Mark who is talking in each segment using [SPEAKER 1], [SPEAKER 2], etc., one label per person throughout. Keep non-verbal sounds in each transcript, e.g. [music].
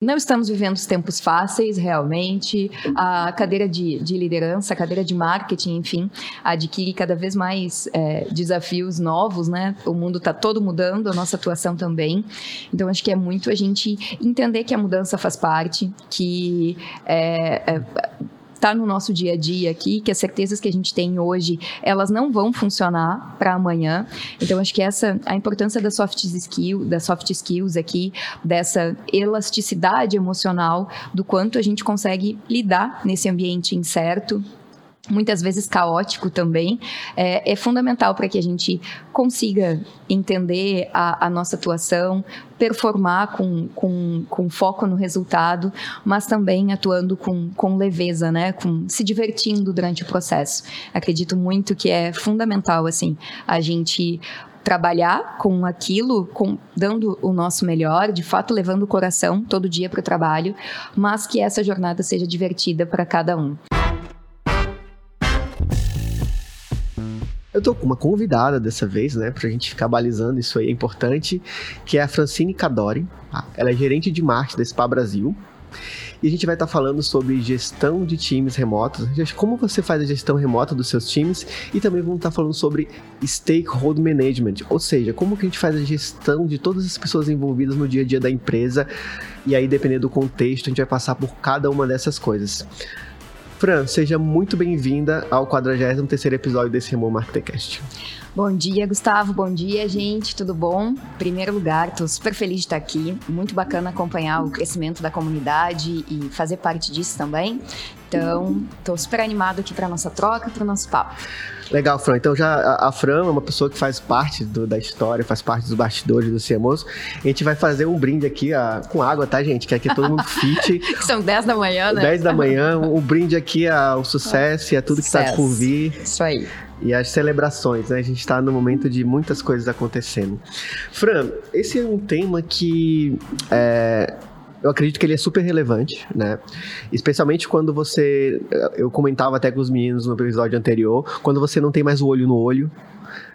[SPEAKER 1] Não estamos vivendo os tempos fáceis, realmente. A cadeira de, de, liderança, a cadeira de marketing, enfim, adquire cada vez mais é, desafios novos, né? O mundo está todo mudando, a nossa atuação também. Então, acho que é muito a gente entender que a mudança faz parte, que é, é está no nosso dia a dia aqui, que as certezas que a gente tem hoje, elas não vão funcionar para amanhã. Então, acho que essa a importância da soft skills, das soft skills aqui, dessa elasticidade emocional, do quanto a gente consegue lidar nesse ambiente incerto, muitas vezes caótico também, é, é fundamental para que a gente consiga entender a, a, nossa atuação, performar com, com, com foco no resultado, mas também atuando com, com leveza, né? Com, se divertindo durante o processo. Acredito muito que é fundamental, assim, a gente trabalhar com aquilo, com, dando o nosso melhor, de fato levando o coração todo dia para o trabalho, mas que essa jornada seja divertida para cada um.
[SPEAKER 2] Eu tô com uma convidada dessa vez, né, pra gente ficar balizando, isso aí é importante, que é a Francine Cadori. Tá? Ela é gerente de marketing da Spa Brasil. E a gente vai estar tá falando sobre gestão de times remotos, como você faz a gestão remota dos seus times e também vamos estar tá falando sobre stakeholder management, ou seja, como que a gente faz a gestão de todas as pessoas envolvidas no dia a dia da empresa. E aí, dependendo do contexto, a gente vai passar por cada uma dessas coisas. Fran, seja muito bem-vinda ao 43º episódio desse Remo Marketcast.
[SPEAKER 1] Bom dia, Gustavo. Bom dia, gente. Tudo bom? Em primeiro lugar, estou super feliz de estar aqui. Muito bacana acompanhar o crescimento da comunidade e fazer parte disso também. Então, estou super animado aqui para nossa troca, para o nosso papo.
[SPEAKER 2] Legal, Fran. Então já a, a Fran é uma pessoa que faz parte do, da história, faz parte dos bastidores do CMOS. A gente vai fazer um brinde aqui a, com água, tá, gente? Que aqui todo mundo fit. [laughs]
[SPEAKER 1] São 10 da manhã, né?
[SPEAKER 2] 10 da manhã, um brinde aqui ao sucesso e a tudo que está por vir.
[SPEAKER 1] Isso aí.
[SPEAKER 2] E as celebrações, né? A gente está no momento de muitas coisas acontecendo. Fran, esse é um tema que é, eu acredito que ele é super relevante, né? Especialmente quando você. Eu comentava até com os meninos no episódio anterior, quando você não tem mais o olho no olho.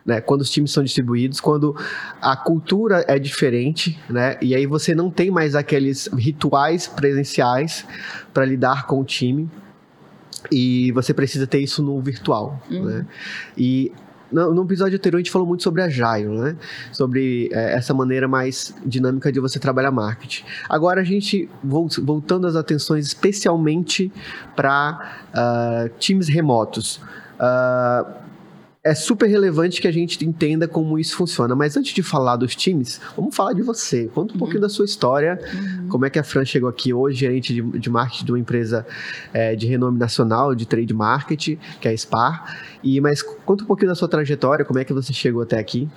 [SPEAKER 2] Né, quando os times são distribuídos, quando a cultura é diferente, né, e aí você não tem mais aqueles rituais presenciais para lidar com o time, e você precisa ter isso no virtual, uhum. né? E no, episódio anterior a gente falou muito sobre Agile, né? Sobre é, essa maneira mais dinâmica de você trabalhar marketing. Agora a gente, voltando as atenções especialmente para uh, ah, times remotos. Uh, é super relevante que a gente entenda como isso funciona. Mas antes de falar dos times, vamos falar de você. Conta um uhum. pouquinho da sua história, uhum. como é que a Fran chegou aqui hoje, gerente de, de marketing de uma empresa é, de renome nacional de trade marketing, que é a SPAR. E, mas conta um pouquinho da sua trajetória, como é que você chegou até aqui.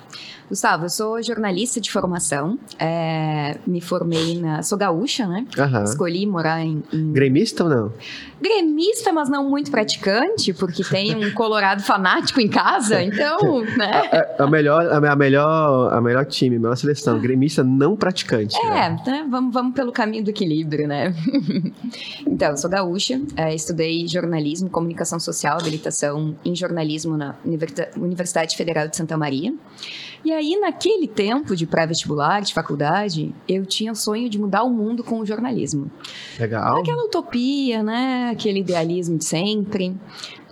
[SPEAKER 1] Gustavo, eu sou jornalista de formação, é, me formei na. Sou gaúcha, né? Uhum. Escolhi morar em, em.
[SPEAKER 2] Gremista ou não?
[SPEAKER 1] Gremista, mas não muito praticante, porque tem um colorado fanático em casa, [laughs] então, né?
[SPEAKER 2] A, a, a melhor, a, melhor, a melhor time, a melhor seleção, gremista não praticante.
[SPEAKER 1] É, né? né? Vamos, vamos pelo caminho do equilíbrio, né? [laughs] então, eu sou gaúcha, é, estudei jornalismo, comunicação social, habilitação em jornalismo na Universidade Federal de Santa Maria. E aí, naquele tempo de pré-vestibular, de faculdade, eu tinha o sonho de mudar o mundo com o jornalismo.
[SPEAKER 2] Legal.
[SPEAKER 1] Aquela utopia, né? Aquele idealismo de sempre.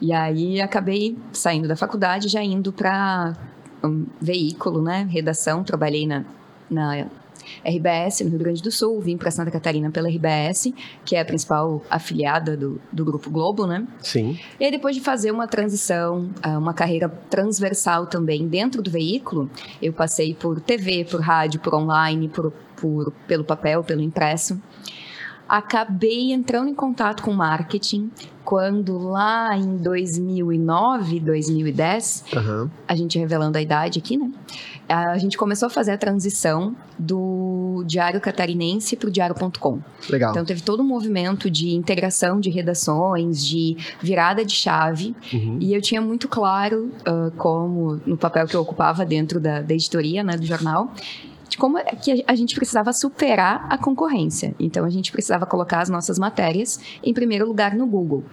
[SPEAKER 1] E aí, acabei saindo da faculdade, já indo para um veículo, né? Redação. Trabalhei na, na RBS no Rio Grande do Sul, vim para Santa Catarina pela RBS, que é a principal afiliada do, do Grupo Globo, né?
[SPEAKER 2] Sim.
[SPEAKER 1] E aí, depois de fazer uma transição, ah, uma carreira transversal também dentro do veículo, eu passei por TV, por rádio, por online, por, por pelo papel, pelo impresso acabei entrando em contato com marketing quando lá em 2009, 2010, uhum. a gente revelando a idade aqui, né? A gente começou a fazer a transição do Diário Catarinense para o Diário.com.
[SPEAKER 2] Legal.
[SPEAKER 1] Então teve todo um movimento de integração de redações, de virada de chave, uhum. e eu tinha muito claro uh, como no papel que eu ocupava dentro da, da editoria, né, do jornal, de como é que a gente precisava superar a concorrência. Então, a gente precisava colocar as nossas matérias em primeiro lugar no Google.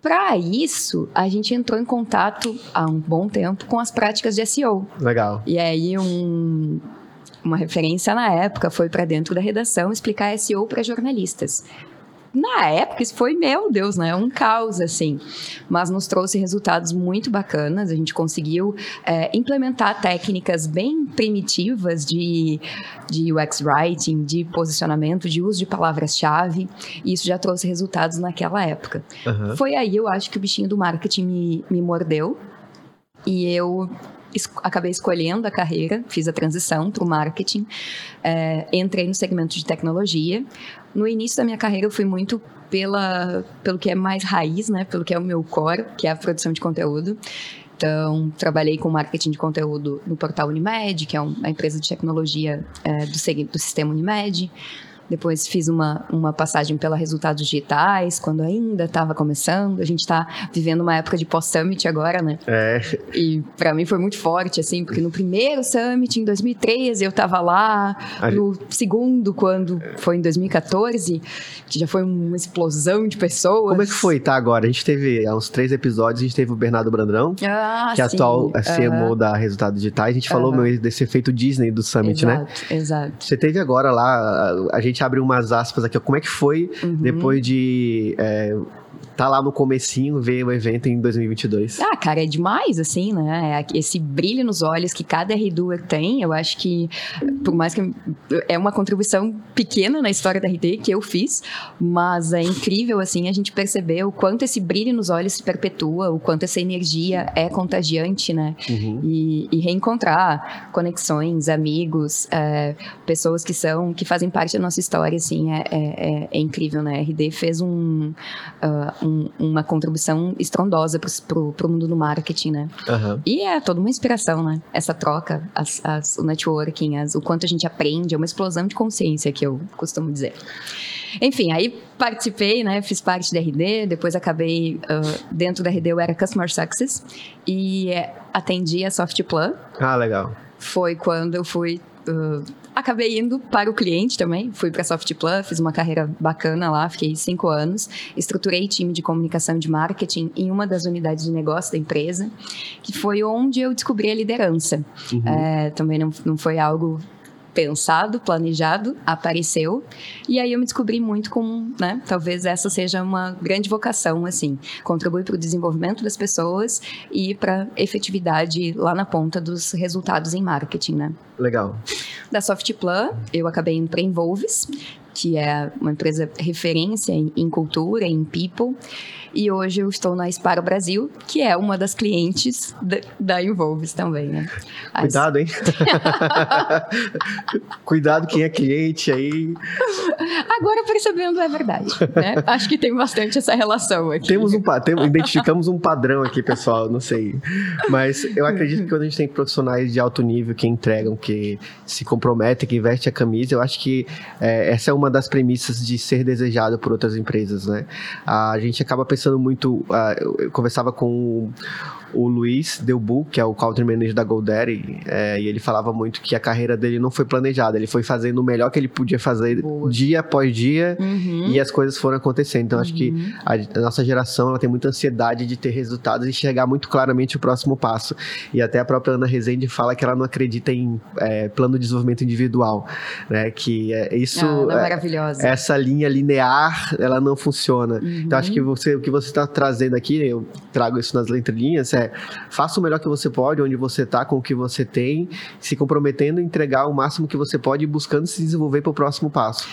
[SPEAKER 1] Para isso, a gente entrou em contato há um bom tempo com as práticas de SEO.
[SPEAKER 2] Legal.
[SPEAKER 1] E aí, um, uma referência na época foi para dentro da redação explicar SEO para jornalistas na época isso foi, meu Deus, né? Um caos, assim. Mas nos trouxe resultados muito bacanas. A gente conseguiu é, implementar técnicas bem primitivas de, de UX Writing, de posicionamento, de uso de palavras-chave. E isso já trouxe resultados naquela época. Uhum. Foi aí, eu acho, que o bichinho do marketing me, me mordeu. E eu es acabei escolhendo a carreira, fiz a transição para o marketing, é, entrei no segmento de tecnologia. No início da minha carreira, eu fui muito pela, pelo que é mais raiz, né? Pelo que é o meu core, que é a produção de conteúdo. Então, trabalhei com marketing de conteúdo no portal Unimed, que é uma empresa de tecnologia é, do, do sistema Unimed. Depois fiz uma, uma passagem pela Resultados Digitais, quando ainda estava começando. A gente está vivendo uma época de pós-summit agora, né?
[SPEAKER 2] É.
[SPEAKER 1] E para mim foi muito forte, assim, porque no primeiro summit, em 2013, eu estava lá. A no gente... segundo, quando foi em 2014, que já foi uma explosão de pessoas.
[SPEAKER 2] Como é que foi, tá? Agora, a gente teve, há uns três episódios, a gente teve o Bernardo Brandão,
[SPEAKER 1] ah,
[SPEAKER 2] que é atual CMO
[SPEAKER 1] uhum.
[SPEAKER 2] da Resultados Digitais. A gente falou meu, desse efeito Disney do summit,
[SPEAKER 1] exato,
[SPEAKER 2] né?
[SPEAKER 1] Exato.
[SPEAKER 2] Você teve agora lá, a gente abre umas aspas aqui, como é que foi uhum. depois de é, tá lá no comecinho, ver o evento em 2022?
[SPEAKER 1] Ah, cara, é demais, assim, né? É esse brilho nos olhos que cada R-Doer tem, eu acho que, por mais que é uma contribuição pequena na história da RD que eu fiz, mas é incrível, assim, a gente perceber o quanto esse brilho nos olhos se perpetua, o quanto essa energia é contagiante, né? Uhum. E, e, reencontrar conexões, amigos, é, pessoas que são, que fazem parte da nossa história, assim, é, é, é, é incrível, né? A RD fez um, uh, um, uma contribuição estrondosa para o mundo do marketing, né? Uhum. E é toda uma inspiração, né? Essa troca, as, as, o networking, as, o quanto a gente aprende, é uma explosão de consciência, que eu costumo dizer. Enfim, aí participei, né? Fiz parte da RD, depois acabei uh, dentro da RD eu era Customer Success e atendi a Softplan.
[SPEAKER 2] Ah, legal.
[SPEAKER 1] Foi quando eu fui Uh, acabei indo para o cliente também. Fui para a Softplan, fiz uma carreira bacana lá, fiquei cinco anos. Estruturei time de comunicação e de marketing em uma das unidades de negócio da empresa, que foi onde eu descobri a liderança. Uhum. É, também não, não foi algo pensado, planejado, apareceu. E aí eu me descobri muito com, né? Talvez essa seja uma grande vocação, assim. Contribuir para o desenvolvimento das pessoas e para efetividade lá na ponta dos resultados em marketing, né?
[SPEAKER 2] Legal.
[SPEAKER 1] Da Softplan, eu acabei indo para Envolves, que é uma empresa referência em, em cultura, em people. E hoje eu estou na Sparo Brasil, que é uma das clientes da, da Involves também, né?
[SPEAKER 2] As... Cuidado, hein? [laughs] Cuidado quem é cliente aí.
[SPEAKER 1] Agora percebendo é verdade, né? Acho que tem bastante essa relação aqui.
[SPEAKER 2] Temos um temos, identificamos um padrão aqui, pessoal, não sei. Mas eu acredito que quando a gente tem profissionais de alto nível que entregam, que se comprometem, que investem a camisa, eu acho que é, essa é uma das premissas de ser desejado por outras empresas, né? A gente acaba pensando pensando muito. Uh, eu conversava com o Luiz Delbu, que é o country manager da GoDaddy, é, e ele falava muito que a carreira dele não foi planejada, ele foi fazendo o melhor que ele podia fazer Boa. dia após dia uhum. e as coisas foram acontecendo. Então, uhum. acho que uhum. a, a, nossa geração ela tem muita ansiedade de ter resultados e enxergar muito claramente o próximo passo. E até a própria Ana Rezende fala que ela não acredita em é, plano de desenvolvimento individual, né? Que é, isso.
[SPEAKER 1] Ah, é maravilhosa.
[SPEAKER 2] Essa linha linear, ela não funciona. Uhum. Então, acho que você, o que você está trazendo aqui, eu trago isso nas entrelinhas, é é, faça o melhor que você pode, onde você está, com o que você tem, se comprometendo a entregar o máximo que você pode e buscando se desenvolver para o próximo passo.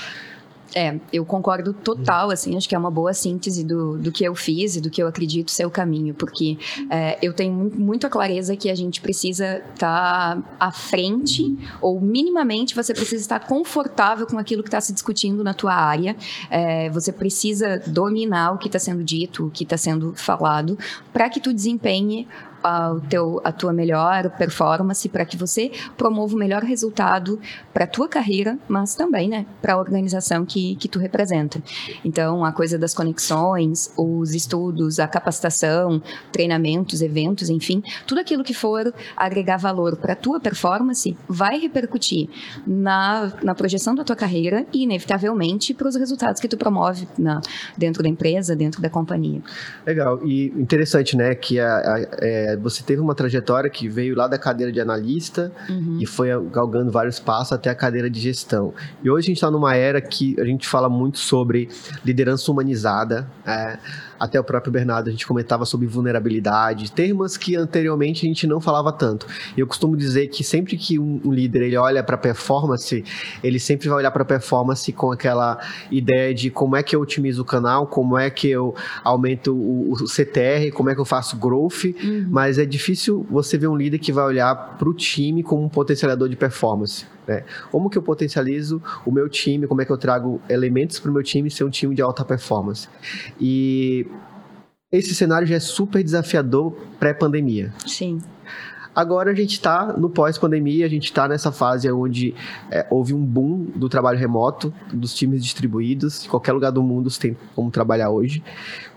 [SPEAKER 1] É, eu concordo total, assim, acho que é uma boa síntese do, do que eu fiz e do que eu acredito ser o caminho, porque é, eu tenho muita clareza que a gente precisa estar tá à frente, ou minimamente você precisa estar confortável com aquilo que está se discutindo na tua área, é, você precisa dominar o que está sendo dito, o que está sendo falado, para que tu desempenhe a, teu, a tua melhor performance, para que você promova o melhor resultado para a tua carreira, mas também né, para a organização que, que tu representa. Então, a coisa das conexões, os estudos, a capacitação, treinamentos, eventos, enfim, tudo aquilo que for agregar valor para a tua performance vai repercutir na, na projeção da tua carreira e, inevitavelmente, para os resultados que tu promove na, dentro da empresa, dentro da companhia.
[SPEAKER 2] Legal. E interessante, né, que a, a, é É, você teve uma trajetória que veio lá da cadeira de analista uhum. e foi galgando vários passos até a cadeira de gestão. E hoje a gente está numa era que a gente fala muito sobre liderança humanizada. É, até o próprio Bernardo, a gente comentava sobre vulnerabilidade, termos que anteriormente a gente não falava tanto. E eu costumo dizer que sempre que um, um líder ele olha para performance, ele sempre vai olhar para performance com aquela ideia de como é que eu otimizo o canal, como é que eu aumento o, o CTR, como é que eu faço growth, uhum. mas é difícil você ver um líder que vai olhar para o time como um potencializador de performance. Né? Como que eu potencializo o meu time, como é que eu trago elementos para o meu time ser um time de alta performance. E esse cenário já é super desafiador pré-pandemia.
[SPEAKER 1] Sim.
[SPEAKER 2] Agora a gente está no pós-pandemia, a gente está nessa fase onde é, houve um boom do trabalho remoto, dos times distribuídos, em qualquer lugar do mundo você tem como trabalhar hoje.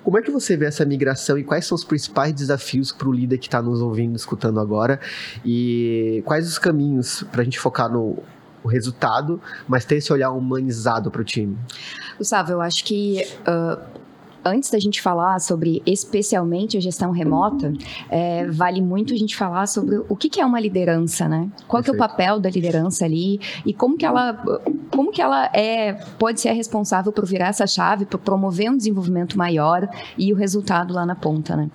[SPEAKER 2] Como é que você vê essa migração e quais são os principais desafios para o líder que está nos ouvindo, escutando agora? E quais os caminhos para a gente focar no o resultado, mas ter esse olhar humanizado para o time?
[SPEAKER 1] Gustavo, eu acho que uh antes da gente falar sobre especialmente a gestão remota, é, vale muito a gente falar sobre o que, que é uma liderança, né? Qual que é o papel da liderança ali e como que ela, como que ela é, pode ser responsável por virar essa chave, por promover um desenvolvimento maior e o resultado lá na ponta, né?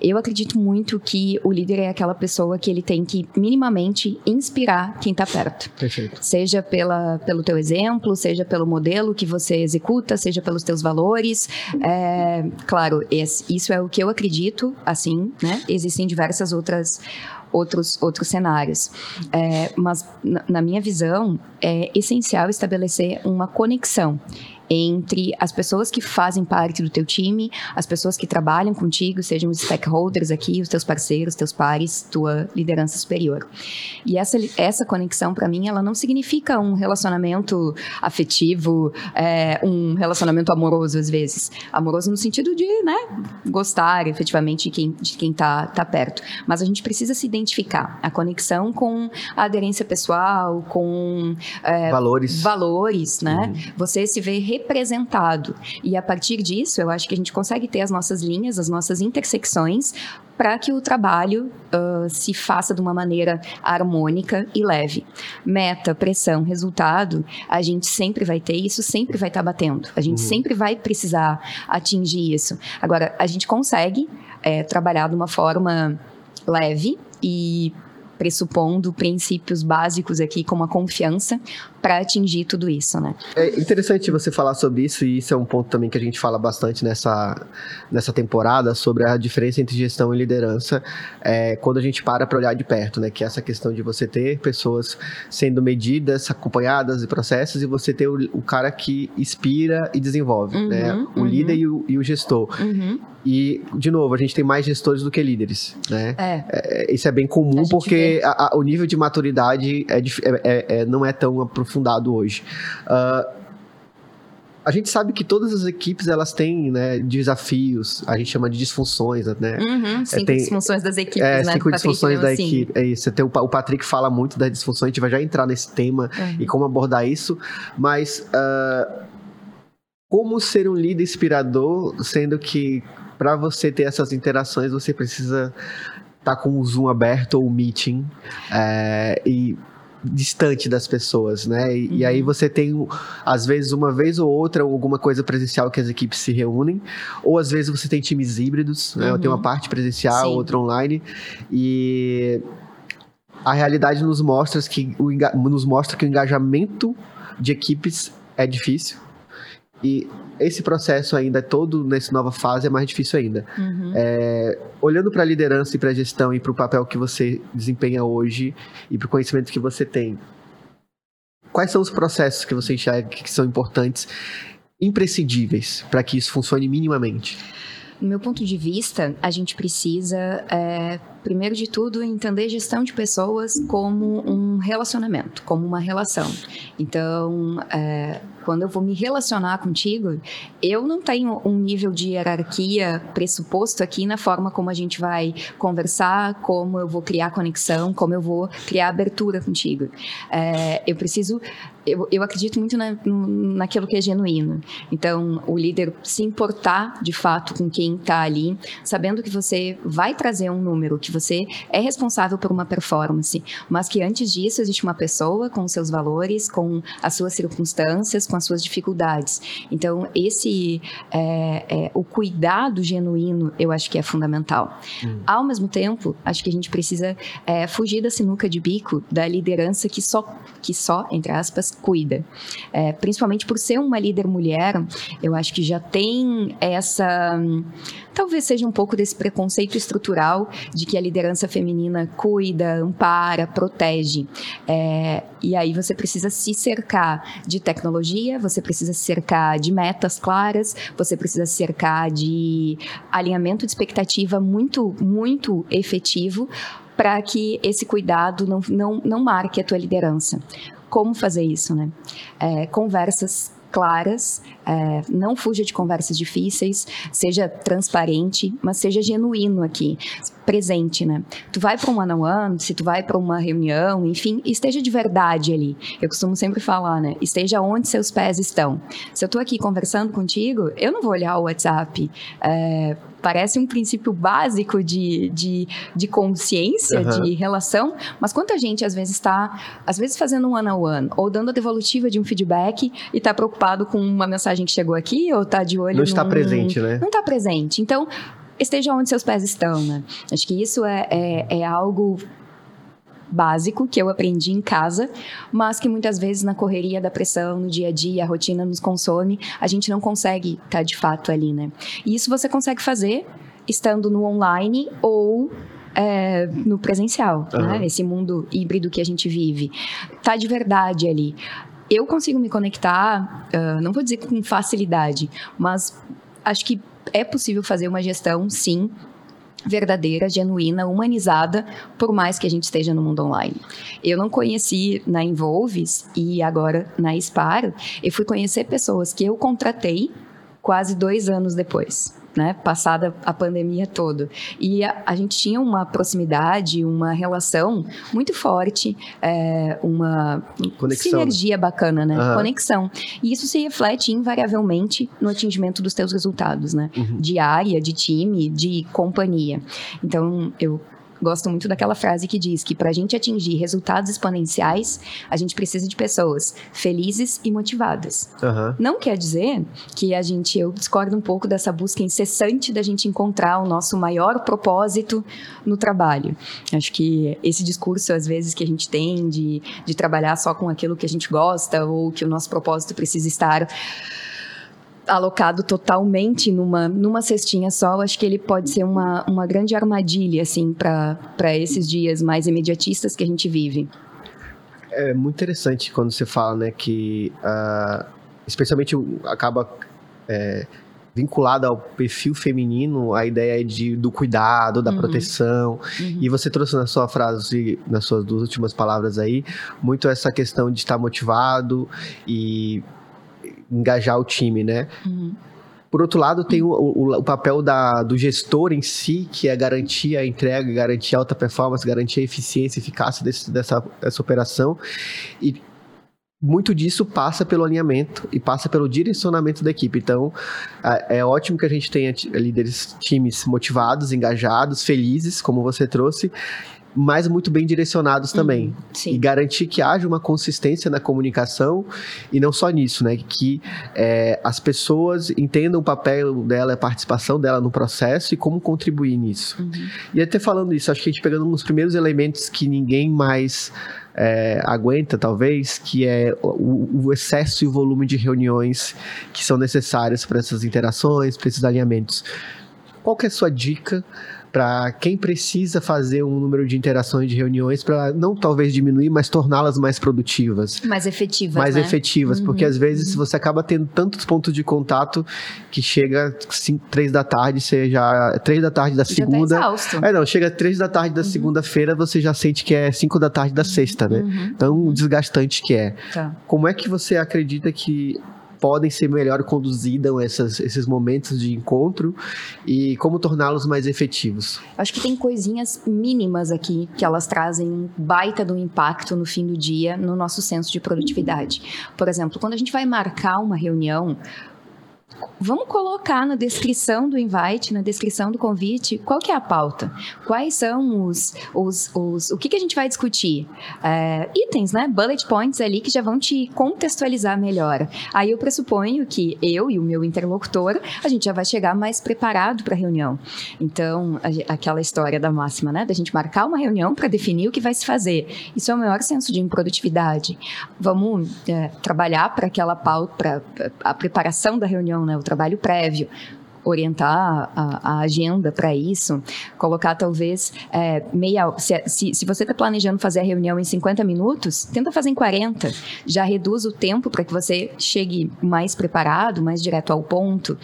[SPEAKER 1] Eu acredito muito que o líder é aquela pessoa que ele tem que minimamente inspirar quem está perto.
[SPEAKER 2] Perfeito.
[SPEAKER 1] Seja pela, pelo teu exemplo, seja pelo modelo que você executa, seja pelos teus valores. É, é, claro, isso é o que eu acredito, assim, né? Existem diversas outras outros, outros cenários. É, mas, na minha visão, é essencial estabelecer uma conexão entre as pessoas que fazem parte do teu time, as pessoas que trabalham contigo, sejam os stakeholders aqui, os teus parceiros, teus pares, tua liderança superior. E essa, essa conexão, para mim, ela não significa um relacionamento afetivo, é, um relacionamento amoroso, às vezes. Amoroso no sentido de, né, gostar efetivamente de quem, de quem tá, tá perto. Mas a gente precisa se identificar. A conexão com a aderência pessoal, com...
[SPEAKER 2] É, valores.
[SPEAKER 1] Valores, né? Uhum. Você se vê representado. E a partir disso, eu acho que a gente consegue ter as nossas linhas, as nossas intersecções, para que o trabalho uh, se faça de uma maneira harmônica e leve. Meta, pressão, resultado, a gente sempre vai ter, isso sempre vai estar tá batendo. A gente uhum. sempre vai precisar atingir isso. Agora, a gente consegue é, trabalhar de uma forma leve e pressupondo princípios básicos aqui, como a confiança, para atingir tudo isso, né?
[SPEAKER 2] É interessante você falar sobre isso, e isso é um ponto também que a gente fala bastante nessa, nessa temporada, sobre a diferença entre gestão e liderança, é, quando a gente para para olhar de perto, né? Que é essa questão de você ter pessoas sendo medidas, acompanhadas e processos, e você ter o, o cara que inspira e desenvolve, uhum, né? O uhum. líder e o, e o gestor. Uhum. E, de novo, a gente tem mais gestores do que líderes, né?
[SPEAKER 1] É.
[SPEAKER 2] é isso é bem comum porque a, a, o nível de maturidade é, é, é, não é tão aprofundado hoje. Uh, a gente sabe que todas as equipes elas têm né, desafios, a gente chama de disfunções, né?
[SPEAKER 1] Uhum, cinco tem, disfunções das equipes, é,
[SPEAKER 2] né? Cinco disfunções da assim. equipe. É isso. Tem o, o Patrick fala muito das disfunções, a gente vai já entrar nesse tema uhum. e como abordar isso, mas uh, como ser um líder inspirador, sendo que para você ter essas interações, você precisa estar tá com o Zoom aberto ou o meeting é, e distante das pessoas, né? E, uhum. e, aí uhum. você tem, às vezes, uma vez ou outra, alguma coisa presencial que as equipes se reúnem, ou às vezes você tem times híbridos, né? Uhum. Tem uma parte presencial, Sim. outra online, e a realidade nos mostra que o, nos mostra que o engajamento de equipes é difícil. E esse processo ainda é todo nessa nova fase é mais difícil ainda. Uhum. É, olhando para a liderança e para a gestão e para o papel que você desempenha hoje e para o conhecimento que você tem, quais são os processos que você enxerga que são importantes, imprescindíveis para que isso funcione minimamente?
[SPEAKER 1] No meu ponto de vista, a gente precisa, é, primeiro de tudo, entender gestão de pessoas como um relacionamento, como uma relação. Então, é, quando eu vou me relacionar contigo, eu não tenho um nível de hierarquia pressuposto aqui na forma como a gente vai conversar, como eu vou criar conexão, como eu vou criar abertura contigo. É, eu preciso eu, eu, acredito muito na, naquilo que é genuíno. Então, o líder se importar de fato com quem está ali, sabendo que você vai trazer um número, que você é responsável por uma performance, mas que antes disso existe uma pessoa com seus valores, com as suas circunstâncias, com as suas dificuldades. Então, esse é, é, o cuidado genuíno, eu acho que é fundamental. Hum. Ao mesmo tempo, acho que a gente precisa é, fugir da sinuca de bico da liderança que só, que só entre aspas, cuida. É, principalmente por ser uma líder mulher, eu acho que já tem essa talvez seja um pouco desse preconceito estrutural de que a liderança feminina cuida, ampara, protege. É, e aí você precisa se cercar de tecnologia, você precisa se cercar de metas claras, você precisa se cercar de alinhamento de expectativa muito, muito efetivo para que esse cuidado não, não, não marque a tua liderança. Como fazer isso, né? É, conversas claras, é, não fuja de conversas difíceis, seja transparente, mas seja genuíno aqui, presente, né? Tu vai para um one-on-one, se tu vai para uma reunião, enfim, esteja de verdade ali. Eu costumo sempre falar, né? Esteja onde seus pés estão. Se eu estou aqui conversando contigo, eu não vou olhar o WhatsApp. É, parece um princípio básico de, de, de consciência, uhum. de relação, mas quanta gente às vezes está, às vezes fazendo um one-on-one, ou dando a devolutiva de um feedback e está preocupado com uma mensagem que chegou aqui, ou está de olho
[SPEAKER 2] Não está presente, né?
[SPEAKER 1] Não está presente. Então, esteja onde seus pés estão, né? Acho que isso é, é, é algo básico que eu aprendi em casa, mas que muitas vezes na correria da pressão, no dia a dia, a rotina nos consome, a gente não consegue estar tá de fato ali, né? E isso você consegue fazer estando no online ou é, no presencial, uhum. né? Esse mundo híbrido que a gente vive. Tá de verdade ali. Eu consigo me conectar, uh, não vou dizer com facilidade, mas acho que é possível fazer uma gestão, sim, verdadeira, genuína, humanizada, por mais que a gente esteja no mundo online. Eu não conheci na Involves e agora na Sparo, eu fui conhecer pessoas que eu contratei quase dois anos depois né, passada a pandemia toda. E a, a, gente tinha uma proximidade, uma relação muito forte, é, uma Conexão. sinergia bacana, né? Uhum. Conexão. E isso se reflete invariavelmente no atingimento dos teus resultados, né? Uhum. De área, de time, de companhia. Então, eu gosto muito daquela frase que diz que para a gente atingir resultados exponenciais, a gente precisa de pessoas felizes e motivadas. Uhum. Não quer dizer que a gente, eu discordo um pouco dessa busca incessante da gente encontrar o nosso maior propósito no trabalho. Acho que esse discurso, às vezes, que a gente tem de, de trabalhar só com aquilo que a gente gosta ou que o nosso propósito precisa estar alocado totalmente numa, numa cestinha só, acho que ele pode ser uma, uma grande armadilha, assim, para esses dias mais imediatistas que a gente vive.
[SPEAKER 2] É muito interessante quando você fala, né, que uh, especialmente acaba é, vinculado ao perfil feminino a ideia de, do cuidado, da uhum. proteção. Uhum. E você trouxe na sua frase, nas suas duas últimas palavras aí, muito essa questão de estar motivado e engajar o time, né? Uhum. Por outro lado, tem o, o, o, papel da, do gestor em si, que é garantir a entrega, garantir a alta performance, garantir a eficiência e eficácia desse, dessa, dessa operação. E muito disso passa pelo alinhamento e passa pelo direcionamento da equipe. Então, é ótimo que a gente tenha líderes, times motivados, engajados, felizes, como você trouxe, mas muito bem direcionados também. Uhum, e garantir que haja uma consistência na comunicação e não só nisso, né? Que é, as pessoas entendam o papel dela, a participação dela no processo e como contribuir nisso. Uhum. E até falando isso, acho que a gente pegando um dos primeiros elementos que ninguém mais é, aguenta, talvez, que é o, o, excesso e o volume de reuniões que são necessárias para essas interações, para esses alinhamentos. Qual que é a sua dica para quem precisa fazer um número de interações, de reuniões, para não talvez diminuir, mas torná-las mais produtivas.
[SPEAKER 1] Mais efetivas.
[SPEAKER 2] Mais
[SPEAKER 1] né?
[SPEAKER 2] efetivas, uhum, porque às vezes uhum. você acaba tendo tantos pontos de contato que chega cinco, três da tarde, você já. Três da tarde da segunda. Já tá exausto. É, não, chega três da tarde da uhum. segunda-feira, você já sente que é cinco da tarde da sexta, né? Uhum. Tão desgastante que é. Tá. Como é que você acredita que podem ser melhor conduzidas essas, esses momentos de encontro e como torná-los mais efetivos?
[SPEAKER 1] Acho que tem coisinhas mínimas aqui que elas trazem um baita do impacto no fim do dia no nosso senso de produtividade. Por exemplo, quando a gente vai marcar uma reunião, Vamos colocar na descrição do invite, na descrição do convite, qual que é a pauta? Quais são os, os, os o que, que a gente vai discutir? É, itens, né? Bullet points ali que já vão te contextualizar melhor. Aí eu pressuponho que eu e o meu interlocutor, a gente já vai chegar mais preparado para a reunião. Então, a, aquela história da máxima, né? Da gente marcar uma reunião para definir o que vai se fazer. Isso é o maior senso de improdutividade. Vamos é, trabalhar para aquela pauta, para a preparação da reunião, né? O trabalho prévio orientar a, a agenda para isso, colocar talvez é, meia. Se, se, se você está planejando fazer a reunião em 50 minutos, tenta fazer em 40. Já reduz o tempo para que você chegue mais preparado, mais direto ao ponto.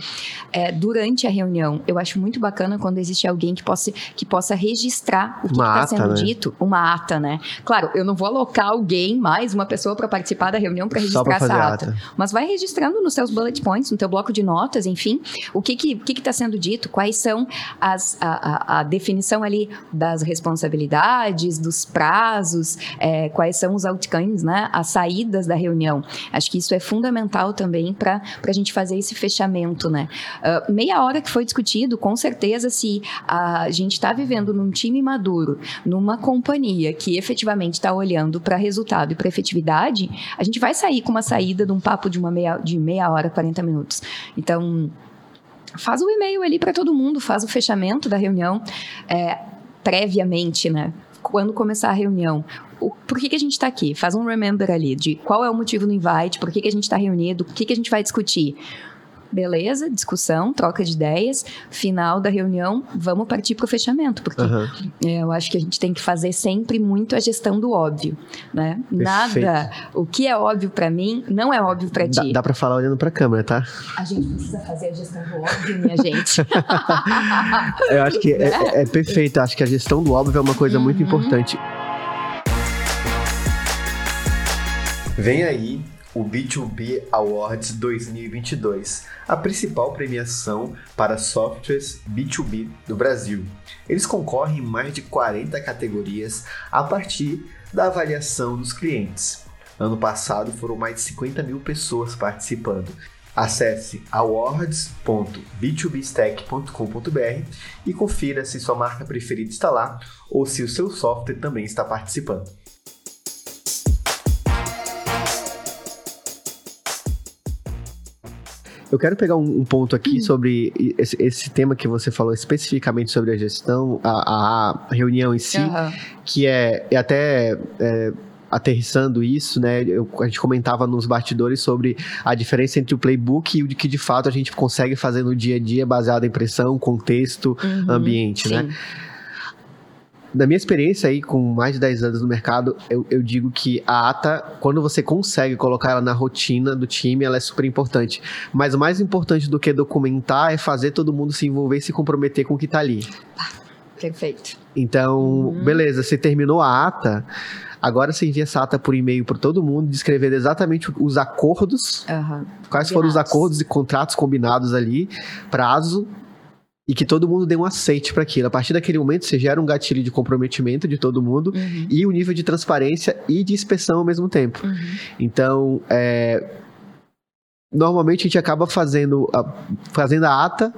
[SPEAKER 1] É, durante a reunião, eu acho muito bacana quando existe alguém que possa, que possa registrar o que está sendo né? dito, uma ata, né? Claro, eu não vou alocar alguém, mais uma pessoa para participar da reunião para registrar essa ata. ata. Mas vai registrando nos seus bullet points, no teu bloco de notas, enfim, o que, que que que está sendo dito, quais são as, a, a, definição ali das responsabilidades, dos prazos, é, quais são os outcomes, né, as saídas da reunião. Acho que isso é fundamental também para a gente fazer esse fechamento, né. Uh, meia hora que foi discutido, com certeza, se a gente está vivendo num time maduro, numa companhia que efetivamente está olhando para resultado e para efetividade, a gente vai sair com uma saída de um papo de uma meia, de meia hora, 40 minutos. Então, faz o e-mail ali para todo mundo, faz o fechamento da reunião é, previamente, né? Quando começar a reunião, o, por que, que a gente está aqui? Faz um remember ali de qual é o motivo do invite, por que, que a gente está reunido, o que, que a gente vai discutir. Beleza, discussão, troca de ideias, final da reunião, vamos partir para o fechamento, porque uhum. eu acho que a gente tem que fazer sempre muito a gestão do óbvio, né? Nada, o que é óbvio para mim não é óbvio para ti.
[SPEAKER 2] Dá, dá para falar olhando para a câmera, tá?
[SPEAKER 1] A gente precisa fazer a gestão do óbvio, minha gente. [laughs]
[SPEAKER 2] eu acho que é, é, é perfeito, acho que a gestão do óbvio é uma coisa uhum. muito importante. Vem aí o B2B Awards 2022, a principal premiação para softwares B2B do Brasil. Eles concorrem em mais de 40 categorias a partir da avaliação dos clientes. Ano passado foram mais de 50 mil pessoas participando. Acesse awards.b2bstack.com.br e confira se sua marca preferida está lá ou se o seu software também está participando. Eu quero pegar um, um ponto aqui hum. sobre esse, esse, tema que você falou especificamente sobre a gestão, a, a reunião em si, uhum. que é, é até. É, aterrissando isso, né? Eu, a gente comentava nos bastidores sobre a diferença entre o playbook e o que de fato a gente consegue fazer no dia a dia baseado em pressão, contexto, uhum, ambiente, né? sim. né? Da minha experiência aí, com mais de 10 anos no mercado, eu, eu, digo que a ata, quando você consegue colocar ela na rotina do time, ela é super importante. Mas o mais importante do que documentar é fazer todo mundo se envolver e se comprometer com o que está ali.
[SPEAKER 1] Perfeito.
[SPEAKER 2] Então, uhum. beleza, você terminou a ata, agora você envia essa ata por e-mail para todo mundo, descrevendo exatamente os acordos, uhum. quais foram os acordos e contratos combinados ali, prazo, e que todo mundo dê um aceite para aquilo. A partir daquele momento, você gera um gatilho de comprometimento de todo mundo uhum. e o um nível de transparência e de inspeção ao mesmo tempo. Uhum. Então, é, normalmente a gente acaba fazendo a, fazendo a ata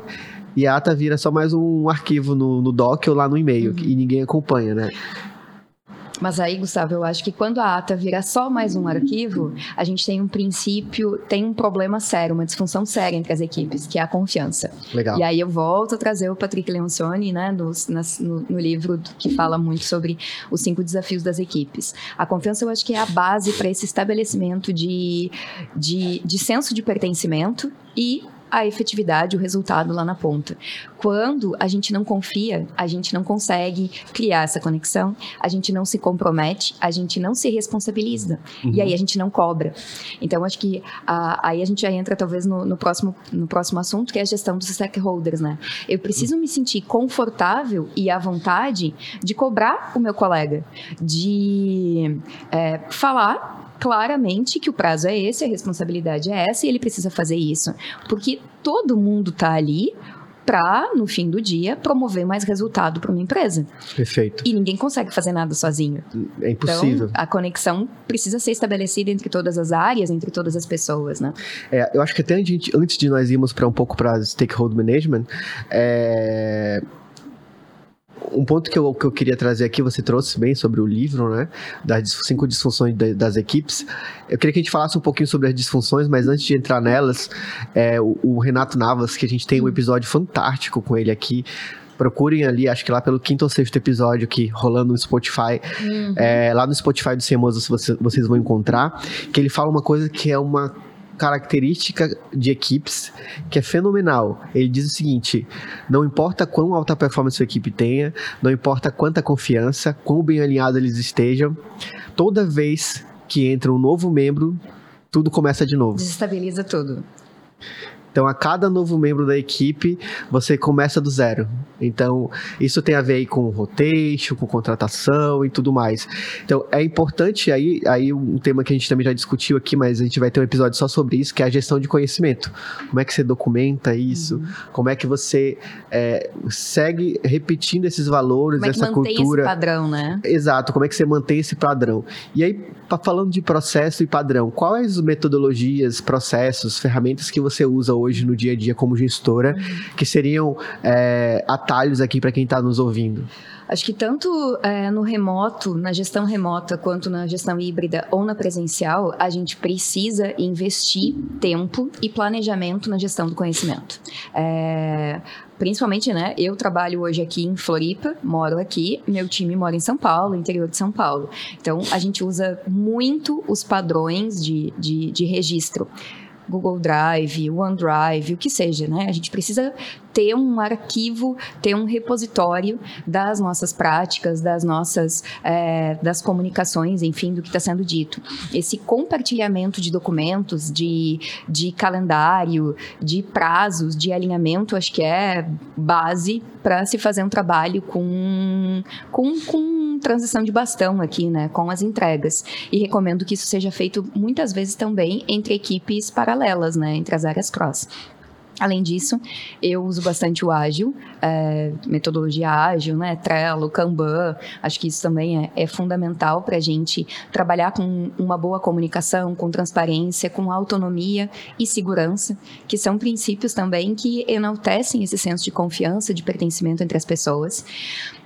[SPEAKER 2] e a ata vira só mais um arquivo no, no doc ou lá no e-mail uhum. e ninguém acompanha, né?
[SPEAKER 1] Mas aí, Gustavo, eu acho que quando a ata vira só mais um arquivo, a gente tem um princípio, tem um problema sério, uma disfunção séria entre as equipes, que é a confiança.
[SPEAKER 2] Legal.
[SPEAKER 1] E aí eu volto a trazer o Patrick Leoncioni, né, no, no, no livro que fala muito sobre os cinco desafios das equipes. A confiança eu acho que é a base para esse estabelecimento de, de, de senso de pertencimento e a efetividade, o resultado lá na ponta. Quando a gente não confia, a gente não consegue criar essa conexão, a gente não se compromete, a gente não se responsabiliza. Uhum. E aí a gente não cobra. Então, acho que a, aí a gente já entra talvez no, no, próximo, no próximo assunto, que é a gestão dos stakeholders, né? Eu preciso me sentir confortável e à vontade de cobrar o meu colega, de é, falar claramente que o prazo é esse, a responsabilidade é essa e ele precisa fazer isso. Porque todo mundo está ali para, no fim do dia, promover mais resultado para uma empresa.
[SPEAKER 2] Perfeito.
[SPEAKER 1] E ninguém consegue fazer nada sozinho.
[SPEAKER 2] É impossível.
[SPEAKER 1] Então, a conexão precisa ser estabelecida entre todas as áreas, entre todas as pessoas, né?
[SPEAKER 2] É, eu acho que até a gente, antes de nós irmos para um pouco para stakeholder management, é, um ponto que eu, que eu queria trazer aqui, você trouxe bem sobre o livro, né? Das cinco disfunções das equipes. Eu queria que a gente falasse um pouquinho sobre as disfunções, mas antes de entrar nelas, é, o, o Renato Navas, que a gente tem um episódio fantástico com ele aqui, procurem ali, acho que lá pelo quinto ou sexto episódio aqui, rolando no Spotify. Uhum. É, lá no Spotify do Semoso você, vocês vão encontrar, que ele fala uma coisa que é uma característica de equipes que é fenomenal. Ele diz o seguinte: não importa quão alta performance sua equipe tenha, não importa quanta confiança, quão bem alinhados eles estejam, toda vez que entra um novo membro, tudo começa de novo.
[SPEAKER 1] Desestabiliza tudo.
[SPEAKER 2] Então, a cada novo membro da equipe, você começa do zero. Então, isso tem a ver aí com rotation, com contratação e tudo mais. Então, é importante aí, aí um tema que a gente também já discutiu aqui, mas a gente vai ter um episódio só sobre isso, que é a gestão de conhecimento. Como é que você documenta isso? Uhum. Como é que você é, segue repetindo esses valores,
[SPEAKER 1] como é
[SPEAKER 2] essa cultura?
[SPEAKER 1] Esse padrão, né?
[SPEAKER 2] Exato. Como é que você mantém esse padrão? E aí, falando de processo e padrão, quais metodologias, processos, ferramentas que você usa hoje no dia a dia como gestora, que seriam é, atalhos aqui para quem está nos ouvindo?
[SPEAKER 1] Acho que tanto é, no remoto, na gestão remota, quanto na gestão híbrida ou na presencial, a gente precisa investir tempo e planejamento na gestão do conhecimento. É, principalmente, né? Eu trabalho hoje aqui em Floripa, moro aqui, meu time mora em São Paulo, interior de São Paulo. Então, a gente usa muito os padrões de, de, de registro. Google Drive, OneDrive, o que seja, né? A gente precisa ter um arquivo, ter um repositório das nossas práticas, das nossas é, das comunicações, enfim, do que está sendo dito. Esse compartilhamento de documentos, de, de calendário, de prazos, de alinhamento, acho que é base para se fazer um trabalho com, com, com transição de bastão aqui, né, com as entregas. E recomendo que isso seja feito muitas vezes também entre equipes paralelas, né, entre as áreas cross. Além disso, eu uso bastante o ágil, é, metodologia ágil, né? Trello, Kanban. Acho que isso também é, é fundamental para a gente trabalhar com uma boa comunicação, com transparência, com autonomia e segurança, que são princípios também que enaltecem esse senso de confiança, de pertencimento entre as pessoas.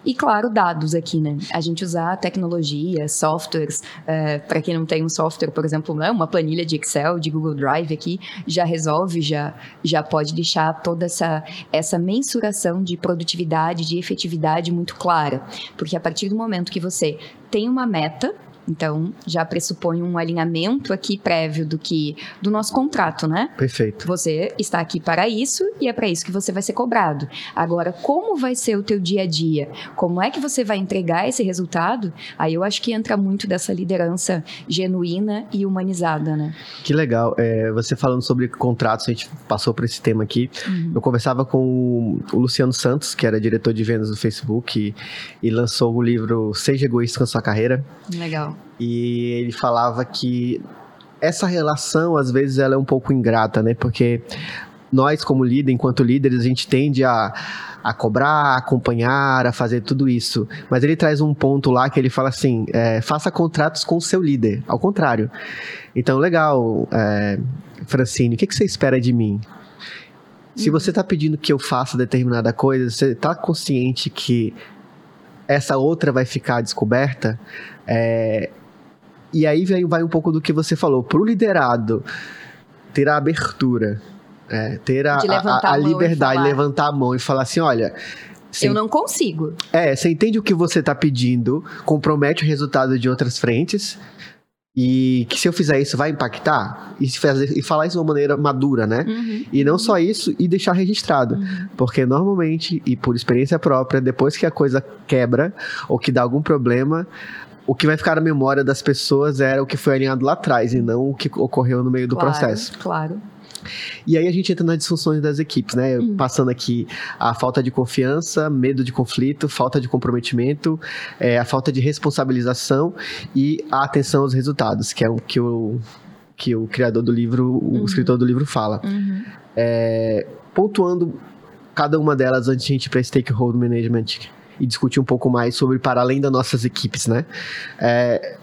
[SPEAKER 1] E, claro, dados aqui, né? A gente usar tecnologia, softwares. É, para quem não tem um software, por exemplo, né, uma planilha de Excel, de Google Drive aqui, já resolve, já, já pode deixar toda essa, essa mensuração de produtividade, de efetividade muito clara. Porque a partir do momento que você tem uma meta, então, já pressupõe um alinhamento aqui prévio do que do nosso contrato, né?
[SPEAKER 2] Perfeito.
[SPEAKER 1] Você está aqui para isso e é para isso que você vai ser cobrado. Agora, como vai ser o teu dia a dia? Como é que você vai entregar esse resultado? Aí eu acho que entra muito dessa liderança genuína e humanizada, né?
[SPEAKER 2] Que legal. É, você falando sobre contratos, a gente passou por esse tema aqui. Uhum. Eu conversava com o Luciano Santos, que era diretor de vendas do Facebook e, e lançou o livro Seja Egoísta com a Sua Carreira.
[SPEAKER 1] Legal.
[SPEAKER 2] E ele falava que essa relação, às vezes, ela é um pouco ingrata, né? Porque nós, como líder, enquanto líderes, a gente tende a, a cobrar, a acompanhar, a fazer tudo isso. Mas ele traz um ponto lá que ele fala assim: é, faça contratos com o seu líder. Ao contrário. Então, legal, é, Francine, o que, que você espera de mim? Se você está pedindo que eu faça determinada coisa, você está consciente que essa outra vai ficar descoberta? É, e aí vai um pouco do que você falou. Para o liderado ter a abertura, é, ter a, a, a liberdade, levantar a mão e falar assim: olha.
[SPEAKER 1] eu não consigo.
[SPEAKER 2] É, você entende o que você está pedindo, compromete o resultado de outras frentes, e que se eu fizer isso vai impactar e, fazer, e falar isso de uma maneira madura, né? Uhum. E não só isso, e deixar registrado. Uhum. Porque normalmente, e por experiência própria, depois que a coisa quebra ou que dá algum problema, o que vai ficar na memória das pessoas era o que foi alinhado lá atrás e não o que ocorreu no meio do
[SPEAKER 1] claro,
[SPEAKER 2] processo.
[SPEAKER 1] Claro.
[SPEAKER 2] E aí a gente entra nas disfunções das equipes, né? Hum. Passando aqui a falta de confiança, medo de conflito, falta de comprometimento, é, a falta de responsabilização e a atenção aos resultados, que é o que o, que o criador do livro, o uhum. escritor do livro fala. Uhum. É, pontuando cada uma delas antes de a gente ir para stakeholder management e discutir um pouco mais sobre para além das nossas equipes, né? É,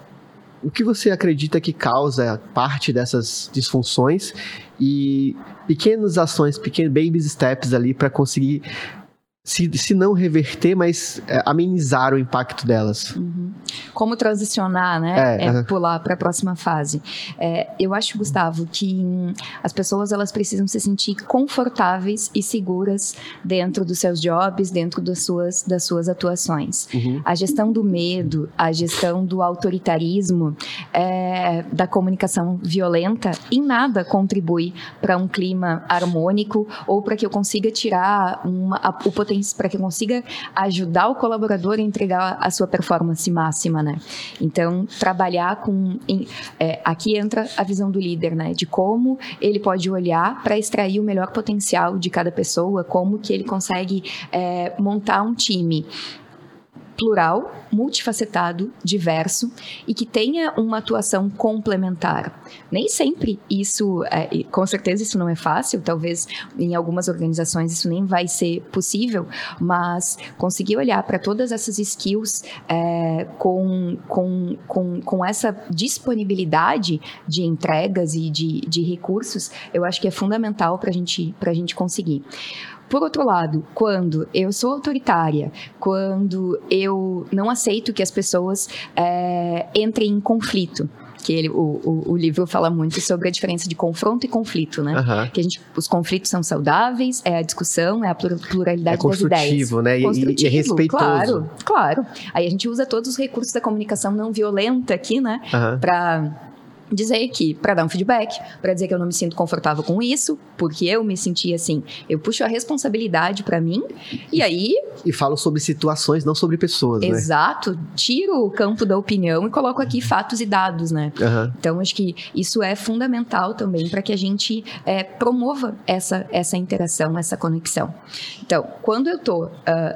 [SPEAKER 2] o que você acredita que causa parte dessas disfunções e pequenas ações, pequenos baby steps ali para conseguir se, se não reverter, mas é, amenizar o impacto delas.
[SPEAKER 1] Uhum. Como transicionar, né? É, é pular para a próxima fase. É, eu acho, Gustavo, que hum, as pessoas elas precisam se sentir confortáveis e seguras dentro dos seus jobs, dentro das suas, das suas atuações. Uhum. A gestão do medo, a gestão do autoritarismo, é, da comunicação violenta, em nada contribui para um clima harmônico ou para que eu consiga tirar uma, a, o potencial para que consiga ajudar o colaborador a entregar a sua performance máxima, né? Então, trabalhar com... Em, é, aqui entra a visão do líder, né? De como ele pode olhar para extrair o melhor potencial de cada pessoa, como que ele consegue é, montar um time plural, multifacetado, diverso e que tenha uma atuação complementar. Nem sempre isso, é, com certeza isso não é fácil, talvez em algumas organizações isso nem vai ser possível, mas conseguir olhar para todas essas skills é, com, com, com, com essa disponibilidade de entregas e de, de recursos, eu acho que é fundamental para gente, a gente conseguir. Por outro lado, quando eu sou autoritária, quando eu não aceito que as pessoas é, entrem em conflito, que ele, o, o, o, livro fala muito sobre a diferença de confronto e conflito, né? Uhum. Que a gente, os conflitos são saudáveis, é a discussão, é a pluralidade é das ideias.
[SPEAKER 2] Né? E, e é respeitoso.
[SPEAKER 1] Claro, claro. Aí a gente usa todos os recursos da comunicação não violenta aqui, né? Uhum. Para dizer que, para dar um feedback, para dizer que eu não me sinto confortável com isso, porque eu me senti assim. Eu puxo a responsabilidade para mim e aí.
[SPEAKER 2] E falo sobre situações, não sobre pessoas,
[SPEAKER 1] Exato. né? Exato. Tiro o campo da opinião e coloco aqui fatos e dados, né? Uhum. Então, acho que isso é fundamental também para que a gente é, promova essa, essa interação, essa conexão. Então, quando eu tô uh,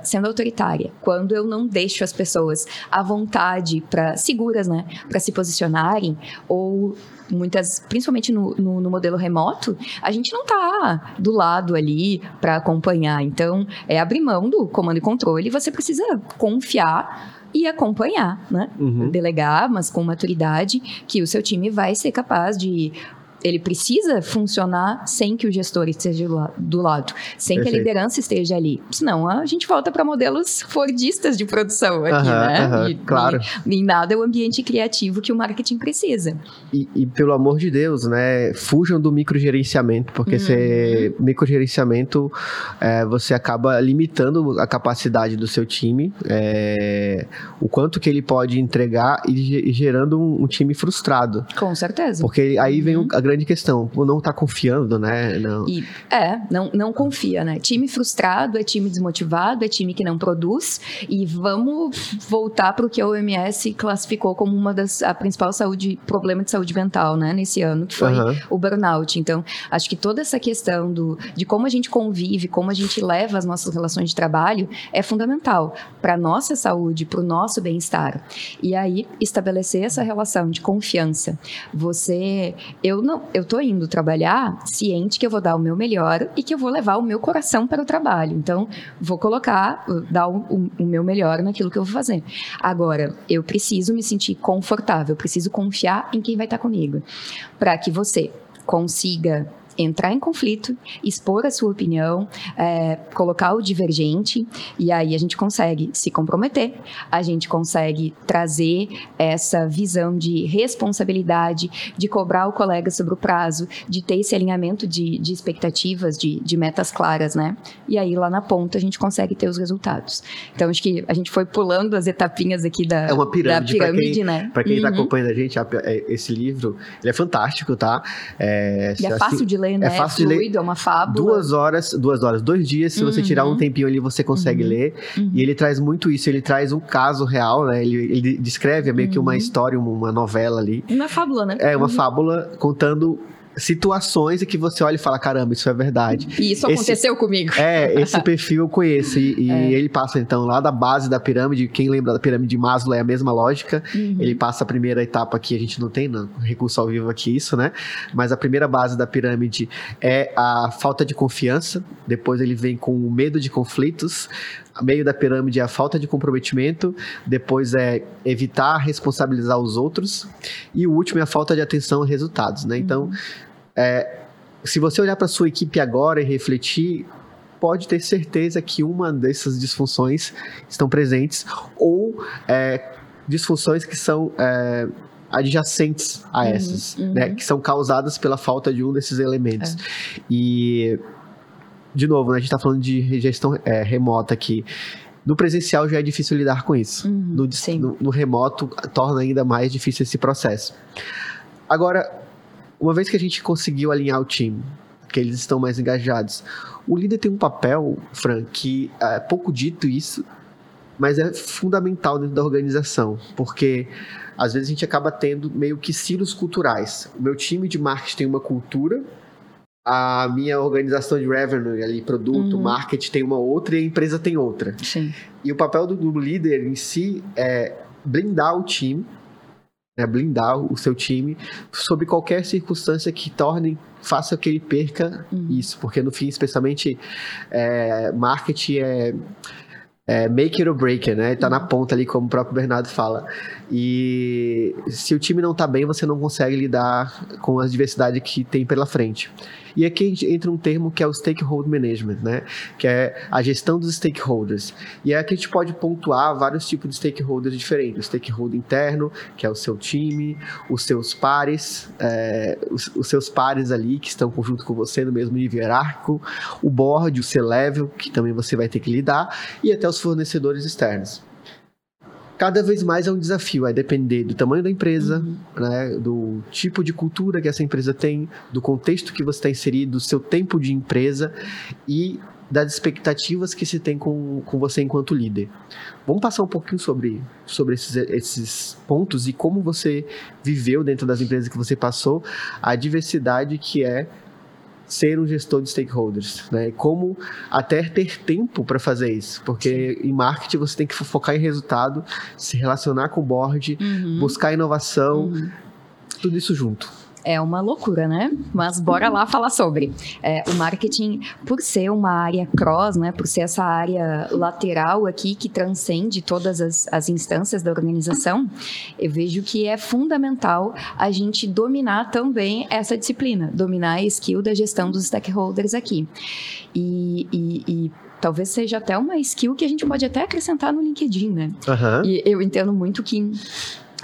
[SPEAKER 1] sendo autoritária, quando eu não deixo as pessoas à vontade, para seguras, né? Para se posicionarem ou muitas, principalmente no, no, no, modelo remoto, a gente não está do lado ali para acompanhar. Então, é abrir mão do comando e controle. Você precisa confiar e acompanhar, né? Uhum. Delegar, mas com maturidade, que o seu time vai ser capaz de ele precisa funcionar sem que o gestor esteja do lado, sem Perfeito. que a liderança esteja ali. Senão a gente volta para modelos fordistas de produção aqui, né?
[SPEAKER 2] e, claro.
[SPEAKER 1] E, em nada é o ambiente criativo que o marketing precisa.
[SPEAKER 2] E, e pelo amor de Deus, né? Fujam do microgerenciamento, porque uhum. microgerenciamento é, você acaba limitando a capacidade do seu time, é, o quanto que ele pode entregar e, e gerando um, um, time frustrado.
[SPEAKER 1] Com certeza.
[SPEAKER 2] Porque aí vem uhum. a grande grande questão. Não tá confiando, né?
[SPEAKER 1] Não. E, é, não, não confia, né? Time frustrado é time desmotivado, é time que não produz. E vamos voltar para o que a OMS classificou como uma das a principal saúde problema de saúde mental, né? Nesse ano, que foi uhum. o burnout. Então, acho que toda essa questão do, de como a gente convive, como a gente leva as nossas relações de trabalho é fundamental para nossa saúde, para o nosso bem-estar. E aí estabelecer essa relação de confiança. Você, eu não, eu tô indo trabalhar ciente que eu vou dar o meu melhor e que eu vou levar o meu coração para o trabalho. Então, vou colocar, dar o, o, o meu melhor naquilo que eu vou fazer. Agora, eu preciso me sentir confortável, preciso confiar em quem vai estar comigo, para que você consiga entrar em conflito, expor a sua opinião, é, colocar o divergente, e aí a gente consegue se comprometer, a gente consegue trazer essa visão de responsabilidade, de cobrar o colega sobre o prazo, de ter esse alinhamento de, de expectativas, de, de metas claras, né? E aí lá na ponta a gente consegue ter os resultados. Então acho que a gente foi pulando as etapinhas aqui da,
[SPEAKER 2] é uma pirâmide,
[SPEAKER 1] da pirâmide,
[SPEAKER 2] quem,
[SPEAKER 1] né?
[SPEAKER 2] Para quem está uhum. acompanhando a gente, é, esse livro, ele é fantástico, tá?
[SPEAKER 1] É, e é fácil de ler ler, né? É fácil é fluido, de ler. É uma fábula.
[SPEAKER 2] Duas horas, duas horas, dois dias, se uhum. você tirar um uhum. tempinho ali, você consegue uhum. ler. Uhum. E ele traz muito isso, ele traz um caso real, né? Ele, ele descreve meio que uma uhum. história, uma novela ali.
[SPEAKER 1] Uma fábula, né?
[SPEAKER 2] É, uma fábula contando situações em que você olha e fala, caramba, isso é verdade.
[SPEAKER 1] E isso aconteceu
[SPEAKER 2] esse,
[SPEAKER 1] comigo.
[SPEAKER 2] É, esse perfil eu conheço. E, e [laughs] é. ele passa, então, lá da base da pirâmide, quem lembra da pirâmide de Maslow é a mesma lógica. Uhum. Ele passa a primeira etapa que a gente não tem, não, recurso ao vivo aqui, isso, né? Mas a primeira base da pirâmide é a falta de confiança. Depois ele vem com o medo de conflitos, meio da pirâmide é a falta de comprometimento, depois é evitar responsabilizar os outros, e o último é a falta de atenção a resultados, né? Então, uhum. é, se você olhar para sua equipe agora e refletir, pode ter certeza que uma dessas disfunções estão presentes, ou é, disfunções que são é, adjacentes a uhum, essas, uhum. Né, que são causadas pela falta de um desses elementos. É. E de novo, né, a gente está falando de gestão é, remota aqui. No presencial já é difícil lidar com isso. Uhum, no, no, no, remoto torna ainda mais difícil esse processo. Agora, uma vez que a gente conseguiu alinhar o time, que eles estão mais engajados, o líder tem um papel, Fran, que é pouco dito isso, mas é fundamental dentro da organização, porque às vezes a gente acaba tendo meio que silos culturais. O meu time de marketing tem uma cultura a minha organização de revenue ali, produto, uhum. marketing tem uma outra e a empresa tem outra.
[SPEAKER 1] Sim.
[SPEAKER 2] E o papel do, do líder em si é blindar o time, né, blindar o seu time sobre qualquer circunstância que torne faça que ele perca uhum. isso, porque no fim, especialmente é, marketing é é, make it or break it, né? Tá na ponta ali, como o próprio Bernardo fala. E se o time não tá bem, você não consegue lidar com a diversidade que tem pela frente. E aqui entra um termo que é o stakeholder management, né? Que é a gestão dos stakeholders. E é aqui a gente pode pontuar vários tipos de stakeholders diferentes. O stakeholder interno, que é o seu time, os seus pares, é, os, os, seus pares ali que estão junto com você no mesmo nível hierárquico, o board, o C-level, que também você vai ter que lidar, e até os fornecedores externos cada vez mais é um desafio. Vai depender do tamanho da empresa, uhum. né, do tipo de cultura que essa empresa tem, do contexto que você está inserido, do seu tempo de empresa e das expectativas que se tem com, com você enquanto líder. Vamos passar um pouquinho sobre, sobre esses, esses pontos e como você viveu dentro das empresas que você passou, a diversidade que é ser um gestor de stakeholders, né? Como até ter tempo para fazer isso, porque Sim. em marketing você tem que focar em resultado, se relacionar com o board, uhum. buscar inovação, uhum. tudo isso junto
[SPEAKER 1] é uma loucura, né? Mas bora lá falar sobre. É, o marketing, por ser uma área cross, né? Por ser essa área lateral aqui que transcende todas as, as instâncias da organização, eu vejo que é fundamental a gente dominar também essa disciplina, dominar a skill da gestão dos stakeholders aqui. e, e, e talvez seja até uma skill que a gente pode até acrescentar no LinkedIn, né?
[SPEAKER 2] Uhum.
[SPEAKER 1] E eu entendo muito que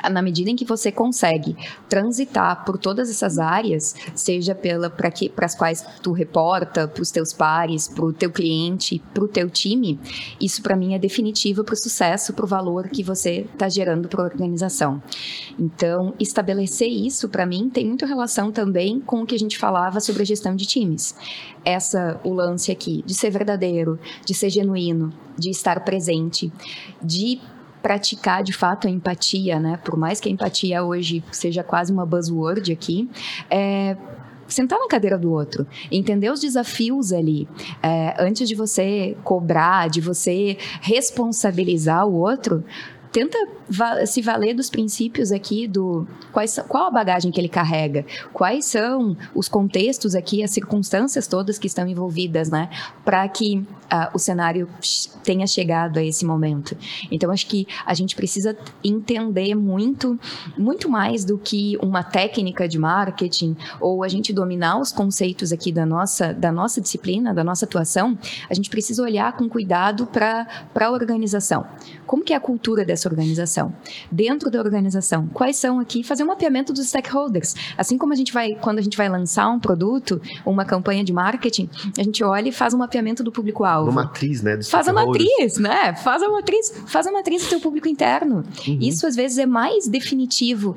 [SPEAKER 1] na medida em que você consegue transitar por todas essas áreas, seja pela para as quais tu reporta, para os teus pares, para o teu cliente, para o teu time, isso para mim é definitivo para o sucesso, para o valor que você está gerando para a organização. Então, estabelecer isso para mim tem muito relação também com o que a gente falava sobre a gestão de times. Essa o lance aqui de ser verdadeiro, de ser genuíno, de estar presente, de praticar de fato a empatia, né? Por mais que a empatia hoje seja quase uma buzzword aqui, é, sentar na cadeira do outro, entender os desafios ali, é, antes de você cobrar, de você responsabilizar o outro, tenta se valer dos princípios aqui do quais, qual a bagagem que ele carrega, quais são os contextos aqui, as circunstâncias todas que estão envolvidas, né, para que uh, o cenário tenha chegado a esse momento. Então acho que a gente precisa entender muito, muito mais do que uma técnica de marketing ou a gente dominar os conceitos aqui da nossa da nossa disciplina, da nossa atuação. A gente precisa olhar com cuidado para a organização. Como que é a cultura dessa organização? Dentro da organização, quais são aqui? Fazer um mapeamento dos stakeholders. Assim como a gente vai, quando a gente vai lançar um produto, uma campanha de marketing, a gente olha e faz um mapeamento do público-alvo.
[SPEAKER 2] Uma matriz, né?
[SPEAKER 1] Faz a matriz, né? Faz a matriz, faz a matriz do teu público interno. Uhum. Isso às vezes é mais definitivo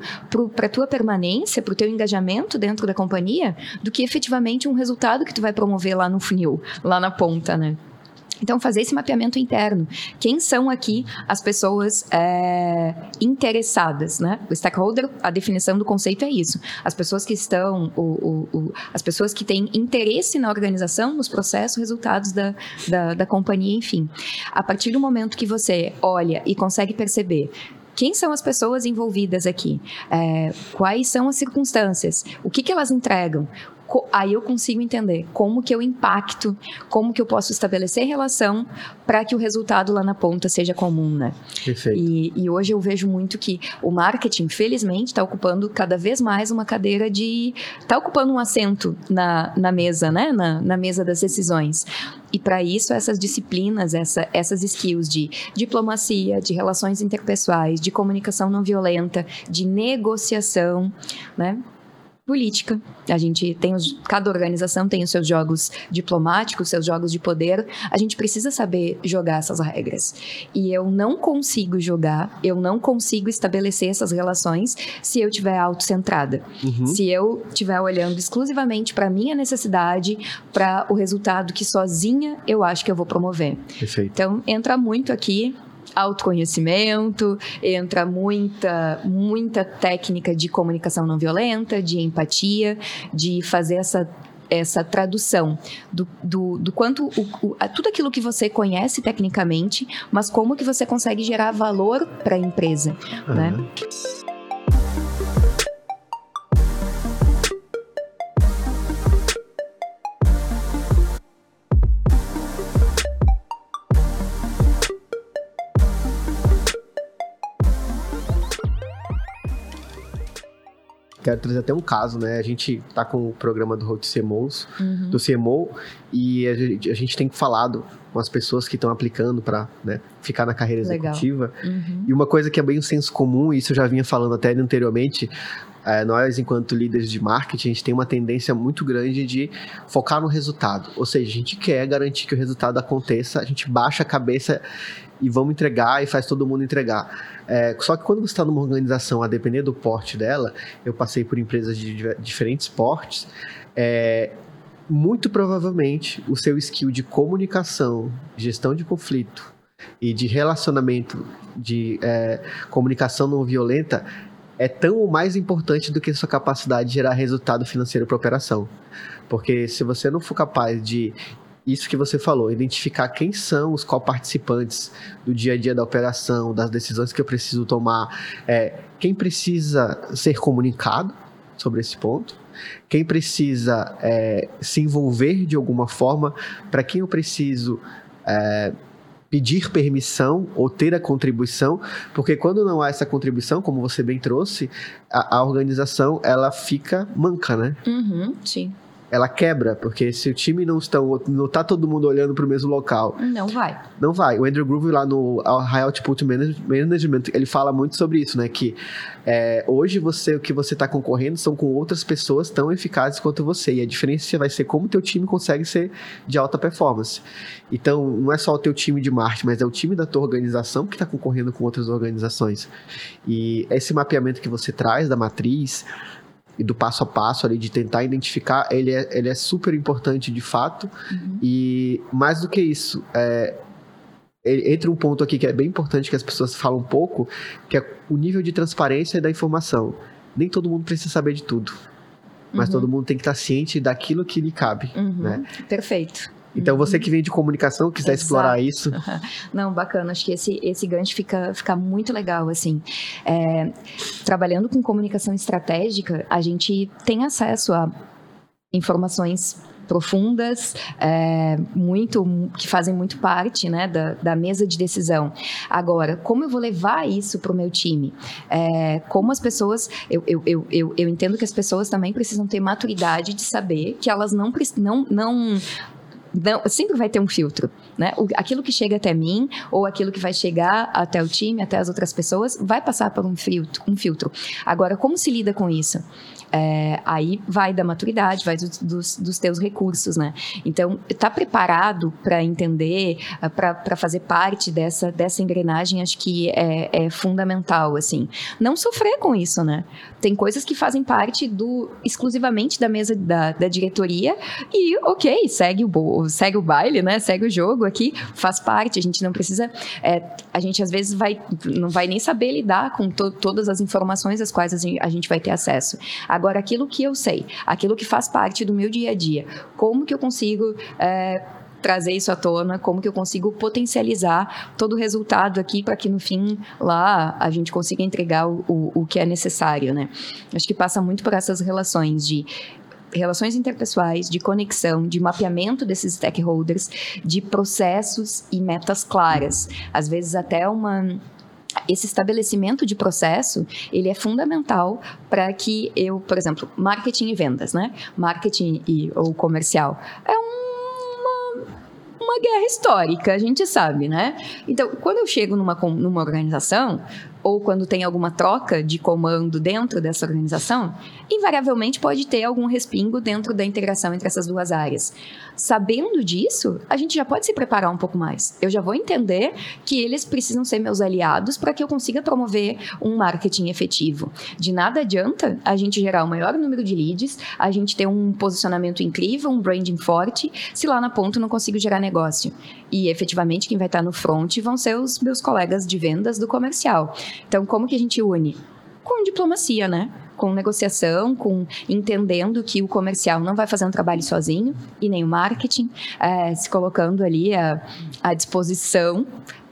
[SPEAKER 1] para tua permanência, para o teu engajamento dentro da companhia, do que efetivamente um resultado que tu vai promover lá no funil, lá na ponta, né? Então, fazer esse mapeamento interno. Quem são aqui as pessoas é, interessadas, né? O stakeholder, a definição do conceito é isso. As pessoas que estão, o, o, o, as pessoas que têm interesse na organização, nos processos, resultados da, da, da companhia, enfim. A partir do momento que você olha e consegue perceber quem são as pessoas envolvidas aqui? É, quais são as circunstâncias? O que, que elas entregam? Aí eu consigo entender como que eu impacto, como que eu posso estabelecer relação para que o resultado lá na ponta seja comum, né?
[SPEAKER 2] Perfeito.
[SPEAKER 1] E, e hoje eu vejo muito que o marketing, felizmente, está ocupando cada vez mais uma cadeira de... está ocupando um assento na, na mesa, né? Na, na mesa das decisões. E para isso, essas disciplinas, essa, essas skills de diplomacia, de relações interpessoais, de comunicação não violenta, de negociação, né? Política. A gente tem os, cada organização tem os seus jogos diplomáticos, seus jogos de poder. A gente precisa saber jogar essas regras. E eu não consigo jogar, eu não consigo estabelecer essas relações se eu tiver autocentrada. Uhum. Se eu estiver olhando exclusivamente para minha necessidade, para o resultado que sozinha eu acho que eu vou promover.
[SPEAKER 2] Perfeito.
[SPEAKER 1] Então entra muito aqui autoconhecimento, entra muita, muita técnica de comunicação não violenta, de empatia, de fazer essa essa tradução do, do, do quanto o, o, tudo aquilo que você conhece tecnicamente, mas como que você consegue gerar valor para a empresa, uhum. né?
[SPEAKER 2] Quero trazer até um caso, né? A gente tá com o programa do Road CMOs, uhum. do CMO, e a gente, a gente, tem falado com as pessoas que estão aplicando para né, ficar na carreira executiva. Uhum. E uma coisa que é bem um senso comum, e isso eu já vinha falando até anteriormente, é, nós, enquanto líderes de marketing, a gente tem uma tendência muito grande de focar no resultado. Ou seja, a gente quer garantir que o resultado aconteça, a gente baixa a cabeça e vamos entregar e faz todo mundo entregar. É, só que quando você está numa organização, a depender do porte dela, eu passei por empresas de diferentes portes, é, muito provavelmente o seu skill de comunicação, gestão de conflito e de relacionamento, de é, comunicação não violenta, é tão ou mais importante do que a sua capacidade de gerar resultado financeiro para a operação. Porque se você não for capaz de isso que você falou, identificar quem são os co-participantes do dia a dia da operação, das decisões que eu preciso tomar, é, quem precisa ser comunicado sobre esse ponto, quem precisa é, se envolver de alguma forma, para quem eu preciso é, pedir permissão ou ter a contribuição, porque quando não há essa contribuição, como você bem trouxe, a, a organização ela fica manca, né?
[SPEAKER 1] Uhum, sim
[SPEAKER 2] ela quebra, porque se o time não está, não tá todo mundo olhando para o mesmo local.
[SPEAKER 1] Não vai.
[SPEAKER 2] Não vai. O Andrew Groove lá no High Output Management, ele fala muito sobre isso, né? Que é, hoje você, o que você está concorrendo são com outras pessoas tão eficazes quanto você. E a diferença vai ser como o teu time consegue ser de alta performance. Então, não é só o teu time de marketing, mas é o time da tua organização que está concorrendo com outras organizações. E esse mapeamento que você traz da matriz, e do passo a passo ali de tentar identificar, ele é, ele é super importante de fato. Uhum. E mais do que isso, é, entra um ponto aqui que é bem importante que as pessoas falam um pouco, que é o nível de transparência da informação. Nem todo mundo precisa saber de tudo. Mas uhum. todo mundo tem que estar ciente daquilo que lhe cabe. Uhum. Né?
[SPEAKER 1] Perfeito.
[SPEAKER 2] Então, você que vem de comunicação, quiser Exato. explorar isso. [laughs]
[SPEAKER 1] Não, bacana. Acho que esse, esse gancho fica, fica muito legal, assim. É, trabalhando com comunicação estratégica, a gente tem acesso a informações profundas, é, muito que fazem muito parte né, da, da, mesa de decisão. Agora, como eu vou levar isso para o meu time? É, como as pessoas. Eu, eu, eu, eu, eu entendo que as pessoas também precisam ter maturidade de saber que elas não, não, não não, sempre vai ter um filtro, né? O, aquilo que chega até mim ou aquilo que vai chegar até o time, até as outras pessoas, vai passar por um filtro. Um filtro. Agora, como se lida com isso? É, aí vai da maturidade, vai dos, dos, dos, teus recursos, né? Então, tá preparado para entender, para fazer parte dessa, dessa engrenagem, acho que é, é, fundamental, assim. Não sofrer com isso, né? Tem coisas que fazem parte do exclusivamente da mesa da, da diretoria e, ok, segue o, segue o baile, né? Segue o jogo aqui, faz parte. A gente não precisa. É, a gente às vezes vai, não vai nem saber lidar com to, todas as informações às quais a gente vai ter acesso. Agora, aquilo que eu sei, aquilo que faz parte do meu dia a dia, como que eu consigo. É, trazer isso à tona, como que eu consigo potencializar todo o resultado aqui para que no fim lá a gente consiga entregar o, o, o que é necessário, né? Acho que passa muito por essas relações de relações interpessoais, de conexão, de mapeamento desses stakeholders, de processos e metas claras. Às vezes até uma esse estabelecimento de processo, ele é fundamental para que eu, por exemplo, marketing e vendas, né? Marketing e ou comercial é um uma guerra histórica, a gente sabe, né? Então, quando eu chego numa, numa organização, ou quando tem alguma troca de comando dentro dessa organização, invariavelmente pode ter algum respingo dentro da integração entre essas duas áreas. Sabendo disso, a gente já pode se preparar um pouco mais. Eu já vou entender que eles precisam ser meus aliados para que eu consiga promover um marketing efetivo. De nada adianta a gente gerar o maior número de leads, a gente ter um posicionamento incrível, um branding forte, se lá na ponta eu não consigo gerar negócio. E efetivamente quem vai estar no front vão ser os meus colegas de vendas do comercial. Então, como que a gente une? Com diplomacia, né? com negociação, com entendendo que o comercial não vai fazer um trabalho sozinho e nem o marketing, é, se colocando ali à, à disposição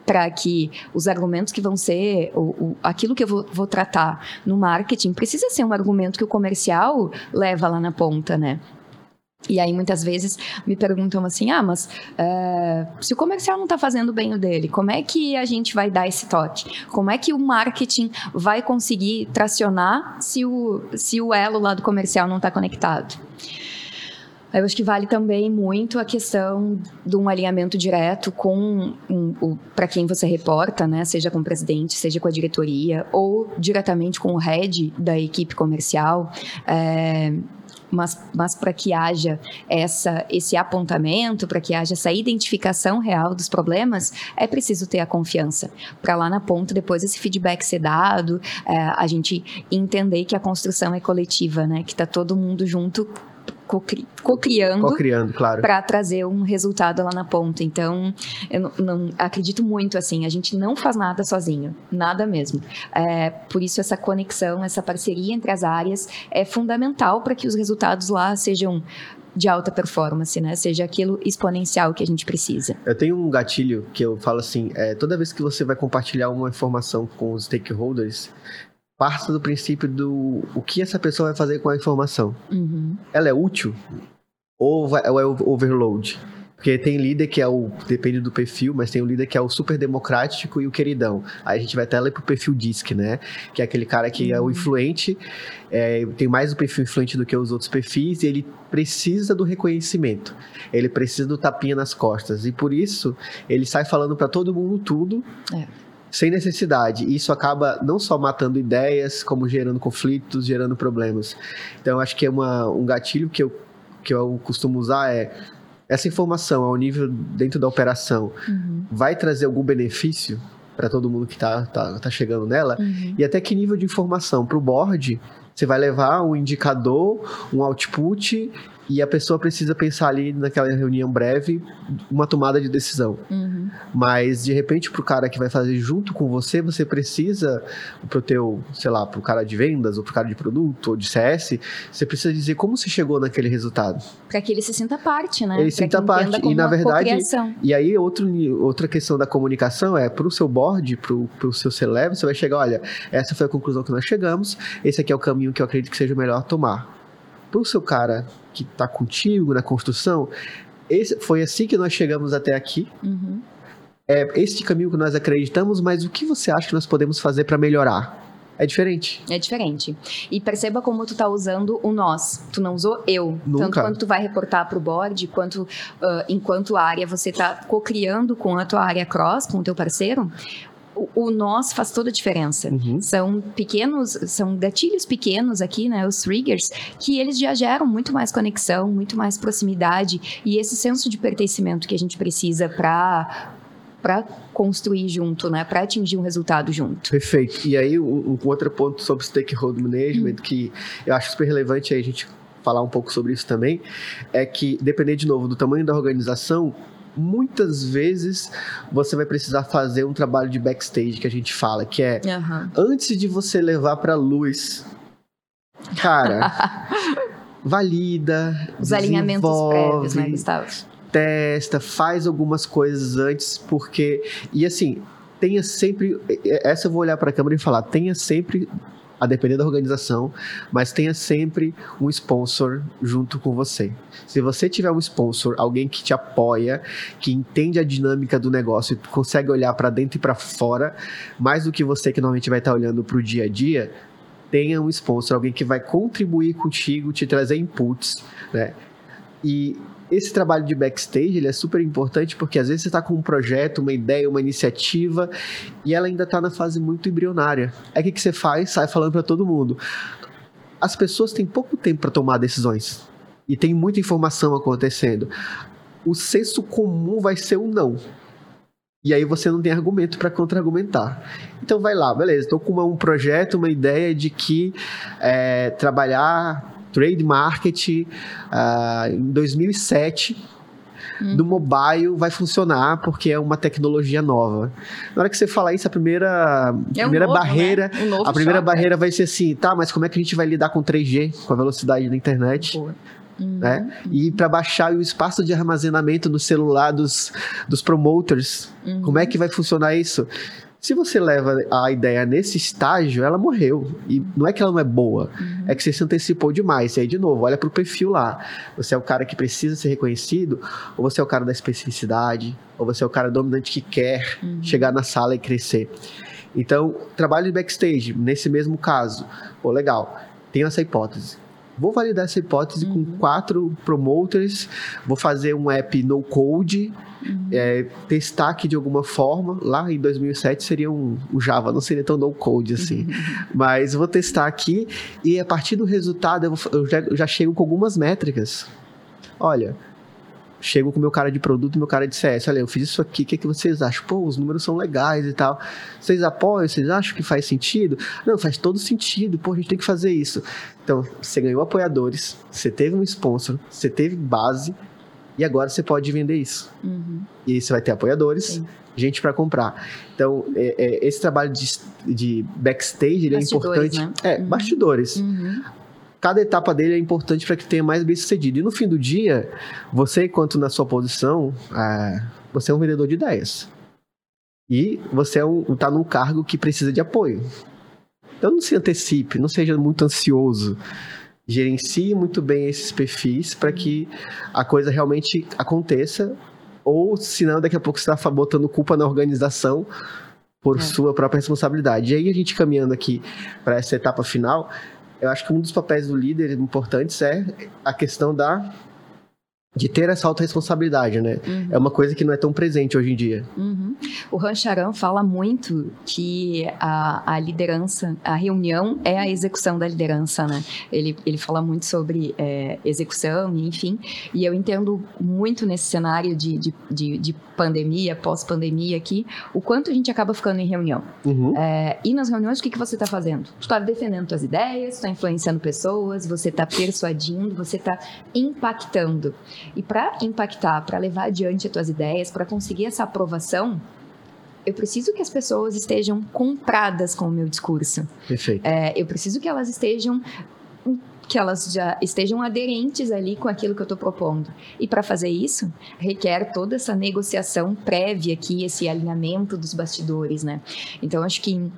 [SPEAKER 1] para que os argumentos que vão ser, o, aquilo que eu vou, vou, tratar no marketing, precisa ser um argumento que o comercial leva lá na ponta, né? E aí muitas vezes me perguntam assim, ah, mas uh, se o comercial não está fazendo bem o dele, como é que a gente vai dar esse toque? Como é que o marketing vai conseguir tracionar se o, se o elo lá do comercial não está conectado? Eu acho que vale também muito a questão de um alinhamento direto com um, para quem você reporta, né? Seja com o presidente, seja com a diretoria, ou diretamente com o head da equipe comercial. É, mas, mas para que haja essa, esse apontamento, para que haja essa identificação real dos problemas, é preciso ter a confiança. Para lá na ponta, depois esse feedback ser dado, é, a gente entender que a construção é coletiva, né? Que está todo mundo junto co-criando
[SPEAKER 2] co claro.
[SPEAKER 1] para trazer um resultado lá na ponta. Então, eu não, não, acredito muito assim, a gente não faz nada sozinho, nada mesmo. É, por isso essa conexão, essa parceria entre as áreas é fundamental para que os resultados lá sejam de alta performance, né? Seja aquilo exponencial que a gente precisa.
[SPEAKER 2] Eu tenho um gatilho que eu falo assim: é, toda vez que você vai compartilhar uma informação com os stakeholders, parta do princípio do o que essa pessoa vai fazer com a informação. Uhum. Ela é útil ou, vai, ou é overload? Porque tem líder que é o. Depende do perfil, mas tem um líder que é o super democrático e o queridão. Aí a gente vai até lá pro perfil DISC, né? Que é aquele cara que uhum. é o uhum. influente, é, tem mais o perfil influente do que os outros perfis, e ele precisa do reconhecimento. Ele precisa do tapinha nas costas. E por isso, ele sai falando para todo mundo tudo. É sem necessidade. E isso acaba não só matando ideias, como gerando conflitos, gerando problemas. Então, acho que é uma, um gatilho que eu, que eu costumo usar é essa informação ao nível dentro da operação uhum. vai trazer algum benefício para todo mundo que está tá, tá chegando nela? Uhum. E até que nível de informação para o board você vai levar um indicador, um output e a pessoa precisa pensar ali naquela reunião breve uma tomada de decisão. Uhum. Mas de repente para o cara que vai fazer junto com você, você precisa para o teu, sei lá, para o cara de vendas ou para o cara de produto ou de CS, você precisa dizer como você chegou naquele resultado.
[SPEAKER 1] Para que ele se sinta parte, né?
[SPEAKER 2] Ele se sinta parte e na verdade e aí outro, outra questão da comunicação é para o seu board, para o seu C-level, você vai chegar, olha, essa foi a conclusão que nós chegamos, esse aqui é o caminho que eu acredito que seja melhor tomar para o seu cara que está contigo na construção, esse, foi assim que nós chegamos até aqui. Uhum. É este caminho que nós acreditamos, mas o que você acha que nós podemos fazer para melhorar? É diferente.
[SPEAKER 1] É diferente. E perceba como tu tá usando o nós. Tu não usou eu. Nunca. Tanto quanto tu vai reportar para o board, quanto uh, enquanto área você tá co-criando com a tua área cross, com o teu parceiro, o, o nós faz toda a diferença. Uhum. São pequenos, são gatilhos pequenos aqui, né, os triggers, que eles já geram muito mais conexão, muito mais proximidade e esse senso de pertencimento que a gente precisa para para construir junto, né? Para atingir um resultado junto.
[SPEAKER 2] Perfeito. E aí, um, um outro ponto sobre stakeholder management hum. que eu acho super relevante aí a gente falar um pouco sobre isso também, é que, dependendo de novo do tamanho da organização, muitas vezes você vai precisar fazer um trabalho de backstage que a gente fala, que é uhum. antes de você levar para luz, cara, [laughs] valida, os alinhamentos prévios, né, Gustavo? Testa, faz algumas coisas antes, porque e assim tenha sempre essa eu vou olhar para a câmera e falar, tenha sempre a depender da organização, mas tenha sempre um sponsor junto com você. Se você tiver um sponsor, alguém que te apoia, que entende a dinâmica do negócio e consegue olhar para dentro e para fora, mais do que você que normalmente vai estar olhando para o dia a dia, tenha um sponsor, alguém que vai contribuir contigo, te trazer inputs, né? E esse trabalho de backstage ele é super importante porque às vezes você está com um projeto, uma ideia, uma iniciativa e ela ainda está na fase muito embrionária. Aí o que, que você faz? Sai falando para todo mundo. As pessoas têm pouco tempo para tomar decisões e tem muita informação acontecendo. O senso comum vai ser o não. E aí você não tem argumento para contra-argumentar. Então vai lá, beleza, estou com uma, um projeto, uma ideia de que é, trabalhar trade market uh, em 2007 hum. do mobile vai funcionar porque é uma tecnologia nova. Na hora que você falar isso, a primeira, é primeira novo, barreira, né? um a primeira shock, barreira é. vai ser assim, tá, mas como é que a gente vai lidar com 3G, com a velocidade da internet? Boa. Né? Uhum. E para baixar o espaço de armazenamento no celular dos, dos promoters, uhum. como é que vai funcionar isso? Se você leva a ideia nesse estágio, ela morreu. E não é que ela não é boa, uhum. é que você se antecipou demais. E aí, de novo, olha pro perfil lá. Você é o cara que precisa ser reconhecido, ou você é o cara da especificidade, ou você é o cara dominante que quer uhum. chegar na sala e crescer. Então, trabalho de backstage, nesse mesmo caso. Pô, legal. Tenho essa hipótese. Vou validar essa hipótese uhum. com quatro promoters, vou fazer um app no code uhum. é, testar aqui de alguma forma. Lá em 2007 seria um, um Java, não seria tão no code assim. Uhum. [laughs] Mas vou testar aqui e a partir do resultado eu, vou, eu, já, eu já chego com algumas métricas. Olha, chego com meu cara de produto e meu cara de CS. Olha, eu fiz isso aqui, o que, é que vocês acham? Pô, os números são legais e tal. Vocês apoiam? Vocês acham que faz sentido? Não, faz todo sentido. Pô, a gente tem que fazer isso. Então, você ganhou apoiadores, você teve um sponsor, você teve base, e agora você pode vender isso. Uhum. E você vai ter apoiadores, Sim. gente para comprar. Então, é, é, esse trabalho de, de backstage é importante. Né? É, uhum. bastidores. Uhum. Cada etapa dele é importante para que tenha mais bem sucedido. E no fim do dia, você, enquanto na sua posição, é, você é um vendedor de ideias. E você está é um, tá num cargo que precisa de apoio. Então não se antecipe, não seja muito ansioso gerencie muito bem esses perfis para que a coisa realmente aconteça, ou senão daqui a pouco você está botando culpa na organização por é. sua própria responsabilidade. E aí a gente caminhando aqui para essa etapa final, eu acho que um dos papéis do líder importantes é a questão da de ter essa autorresponsabilidade, né? Uhum. É uma coisa que não é tão presente hoje em dia.
[SPEAKER 1] Uhum. O Rancharan fala muito que a, a, liderança, a reunião é a execução da liderança, né? Ele, ele fala muito sobre é, execução, enfim, e eu entendo muito nesse cenário de, de, de, de pandemia, pós-pandemia aqui, o quanto a gente acaba ficando em reunião. Uhum. É, e nas reuniões, o que, que você está fazendo? Tu está defendendo suas ideias, está influenciando pessoas, você está persuadindo, você está impactando. E para impactar, para levar adiante as tuas ideias, para conseguir essa aprovação, eu preciso que as pessoas estejam compradas com o meu discurso.
[SPEAKER 2] Perfeito.
[SPEAKER 1] É, eu preciso que elas estejam que elas já estejam aderentes ali com aquilo que eu estou propondo. E para fazer isso, requer toda essa negociação prévia aqui, esse alinhamento dos bastidores, né? Então, acho que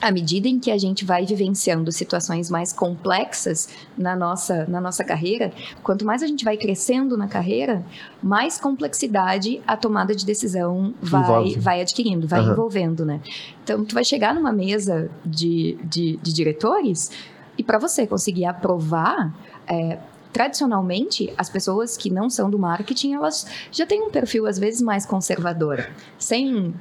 [SPEAKER 1] à medida em que a gente vai vivenciando situações mais complexas na nossa, na nossa carreira, quanto mais a gente vai crescendo na carreira, mais complexidade a tomada de decisão vai, vai adquirindo, vai uhum. envolvendo, né? Então, tu vai chegar numa mesa de, de, de diretores e para você conseguir aprovar, é, tradicionalmente, as pessoas que não são do marketing, elas já têm um perfil, às vezes, mais conservador. Sem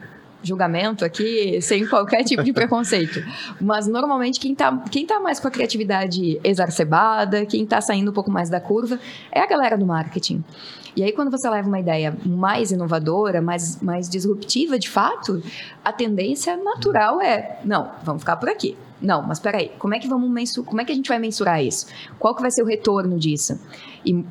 [SPEAKER 1] julgamento aqui, sem qualquer tipo de preconceito. Mas normalmente quem está quem tá mais com a criatividade exacerbada, quem está saindo um pouco mais da curva, é a galera do marketing. E aí, quando você leva uma ideia mais inovadora, mais, mais disruptiva de fato, a tendência natural é: não, vamos ficar por aqui. Não, mas peraí, como é que vamos mensurar, como é que a gente vai mensurar isso? Qual que vai ser o retorno disso? E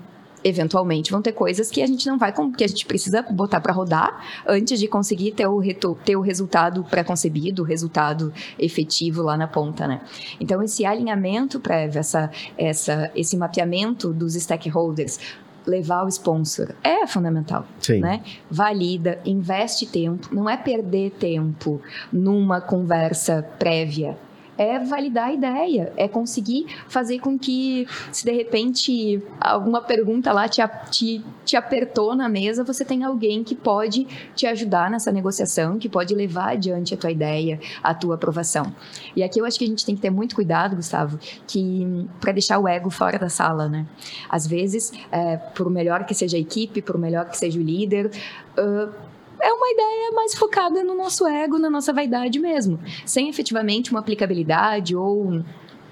[SPEAKER 1] eventualmente vão ter coisas que a gente não vai que a gente precisa botar para rodar antes de conseguir ter o, ter o resultado pré-concebido, o resultado efetivo lá na ponta, né? Então esse alinhamento prévio, essa, essa, esse mapeamento dos stakeholders, levar o sponsor é fundamental,
[SPEAKER 2] Sim.
[SPEAKER 1] né? Valida, investe tempo, não é perder tempo numa conversa prévia é validar a ideia, é conseguir fazer com que, se de repente alguma pergunta lá te, te, te apertou na mesa, você tenha alguém que pode te ajudar nessa negociação, que pode levar adiante a tua ideia, a tua aprovação. E aqui eu acho que a gente tem que ter muito cuidado, Gustavo, que para deixar o ego fora da sala, né? Às vezes, é, por melhor que seja a equipe, por melhor que seja o líder, uh, é uma ideia mais focada no nosso ego, na nossa vaidade mesmo, sem efetivamente uma aplicabilidade ou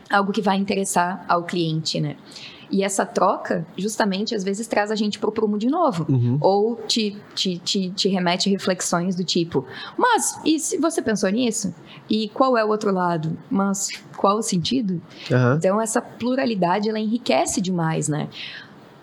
[SPEAKER 1] algo que vai interessar ao cliente, né? E essa troca, justamente, às vezes traz a gente pro prumo de novo.
[SPEAKER 2] Uhum.
[SPEAKER 1] Ou te, te, te, te, remete reflexões do tipo, mas e se você pensou nisso? E qual é o outro lado? Mas qual o sentido?
[SPEAKER 2] Uhum.
[SPEAKER 1] Então, essa pluralidade, ela enriquece demais, né?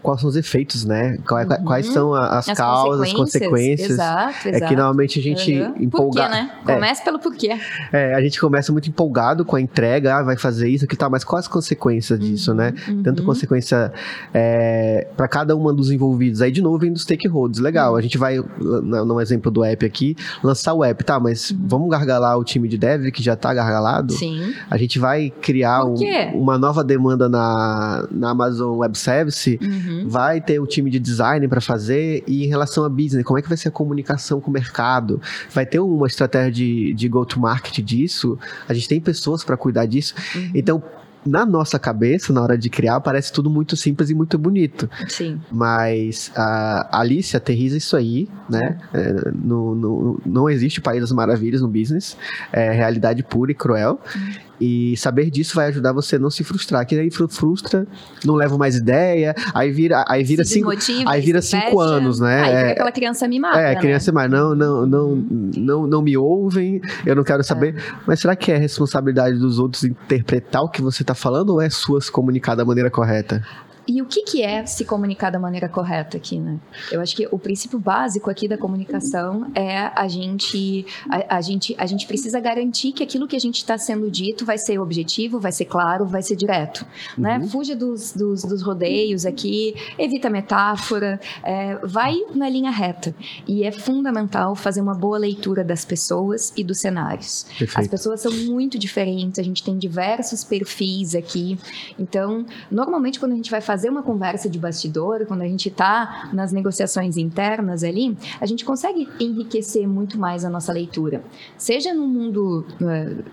[SPEAKER 2] Quais são os efeitos, né? Quais, uhum. quais são as, as causas, as consequências.
[SPEAKER 1] Exato, exato.
[SPEAKER 2] É que normalmente a gente
[SPEAKER 1] uhum.
[SPEAKER 2] empolga.
[SPEAKER 1] Por quê, né? Começa é. pelo porquê.
[SPEAKER 2] É, a gente começa muito empolgado com a entrega, ah, vai fazer isso aqui tal, mas quais as consequências disso, né?
[SPEAKER 1] uhum.
[SPEAKER 2] Tanto consequência é, para cada uma dos envolvidos. Aí, de novo, vem dos stakeholders. Legal, a gente vai, no exemplo do app aqui, lançar o app, tá? Mas vamos gargalar o time de dev que já tá gargalado?
[SPEAKER 1] Sim.
[SPEAKER 2] A gente vai criar um, uma nova demanda na, na Amazon Web Service
[SPEAKER 1] Uhum.
[SPEAKER 2] Vai ter o time de design para fazer e em relação a business, como é que vai ser a comunicação com o mercado? Vai ter uma estratégia de, de go-to-market disso? A gente tem pessoas para cuidar disso.
[SPEAKER 1] Uhum.
[SPEAKER 2] Então, na nossa cabeça, na hora de criar, parece tudo muito simples e muito bonito.
[SPEAKER 1] Sim.
[SPEAKER 2] Mas a Alice aterriza isso aí, né? É, no, no, não existe país das maravilhas no business. É realidade pura e cruel.
[SPEAKER 1] Uhum.
[SPEAKER 2] E saber disso vai ajudar você a não se frustrar. Que aí frustra, não leva mais ideia, aí vira, aí vira
[SPEAKER 1] se
[SPEAKER 2] cinco, aí vira cinco anos, né?
[SPEAKER 1] Aí
[SPEAKER 2] é,
[SPEAKER 1] aquela criança mimada.
[SPEAKER 2] É, criança
[SPEAKER 1] né?
[SPEAKER 2] mimada. Não, não, não, não, não me ouvem, eu não quero saber.
[SPEAKER 1] É.
[SPEAKER 2] Mas será que é responsabilidade dos outros interpretar o que você está falando ou é sua se comunicar da maneira correta?
[SPEAKER 1] E o que, que é se comunicar da maneira correta aqui, né? Eu acho que o princípio básico aqui da comunicação é a gente, a, a gente, a gente precisa garantir que aquilo que a gente está sendo dito vai ser objetivo, vai ser claro, vai ser direto, né?
[SPEAKER 2] Uhum.
[SPEAKER 1] né? Fuja dos, dos, dos, rodeios aqui, evita metáfora, é, vai na linha reta. E é fundamental fazer uma boa leitura das pessoas e dos cenários.
[SPEAKER 2] Perfeito.
[SPEAKER 1] As pessoas são muito diferentes, a gente tem diversos perfis aqui. Então, normalmente quando a gente vai fazer fazer uma conversa de bastidor, quando a gente está nas negociações internas ali, a gente consegue enriquecer muito mais a nossa leitura. Seja no mundo,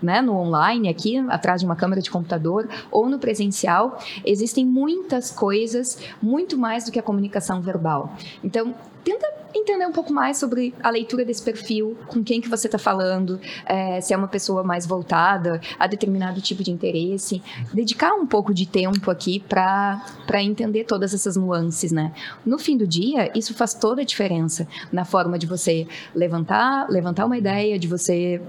[SPEAKER 1] né, no online, aqui, atrás de uma câmera de computador, ou no presencial, existem muitas coisas, muito mais do que a comunicação verbal. Então, tenta entender um pouco mais sobre a leitura desse perfil, com quem que você está falando, é, se é uma pessoa mais voltada a determinado tipo de interesse, dedicar um pouco de tempo aqui para entender todas essas nuances, né? No fim do dia, isso faz toda a diferença na forma de você levantar, levantar uma ideia, de você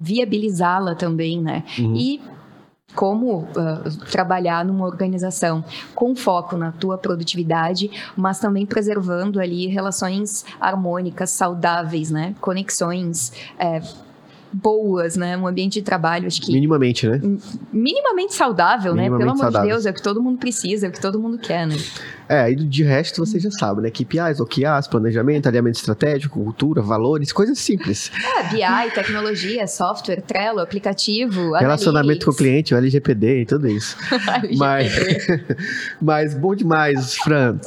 [SPEAKER 1] viabilizá-la também, né?
[SPEAKER 2] Uhum.
[SPEAKER 1] E como uh, trabalhar numa organização com foco na tua produtividade, mas também preservando ali relações harmônicas, saudáveis, né? Conexões é, boas, né? Um ambiente de trabalho, acho que...
[SPEAKER 2] Minimamente, né?
[SPEAKER 1] Minimamente saudável,
[SPEAKER 2] Minimamente
[SPEAKER 1] né? Pelo amor
[SPEAKER 2] saudável.
[SPEAKER 1] de Deus, é o que todo mundo precisa, é o que todo mundo quer, né?
[SPEAKER 2] É, e de resto você já sabe, né? KPIs, OKRs, planejamento, alinhamento estratégico, cultura, valores, coisas simples.
[SPEAKER 1] É, BI, tecnologia, software, Trello, aplicativo,
[SPEAKER 2] Relacionamento com o cliente, o LGPD e tudo isso. [laughs] mas, [laughs] mas bom demais, Fran.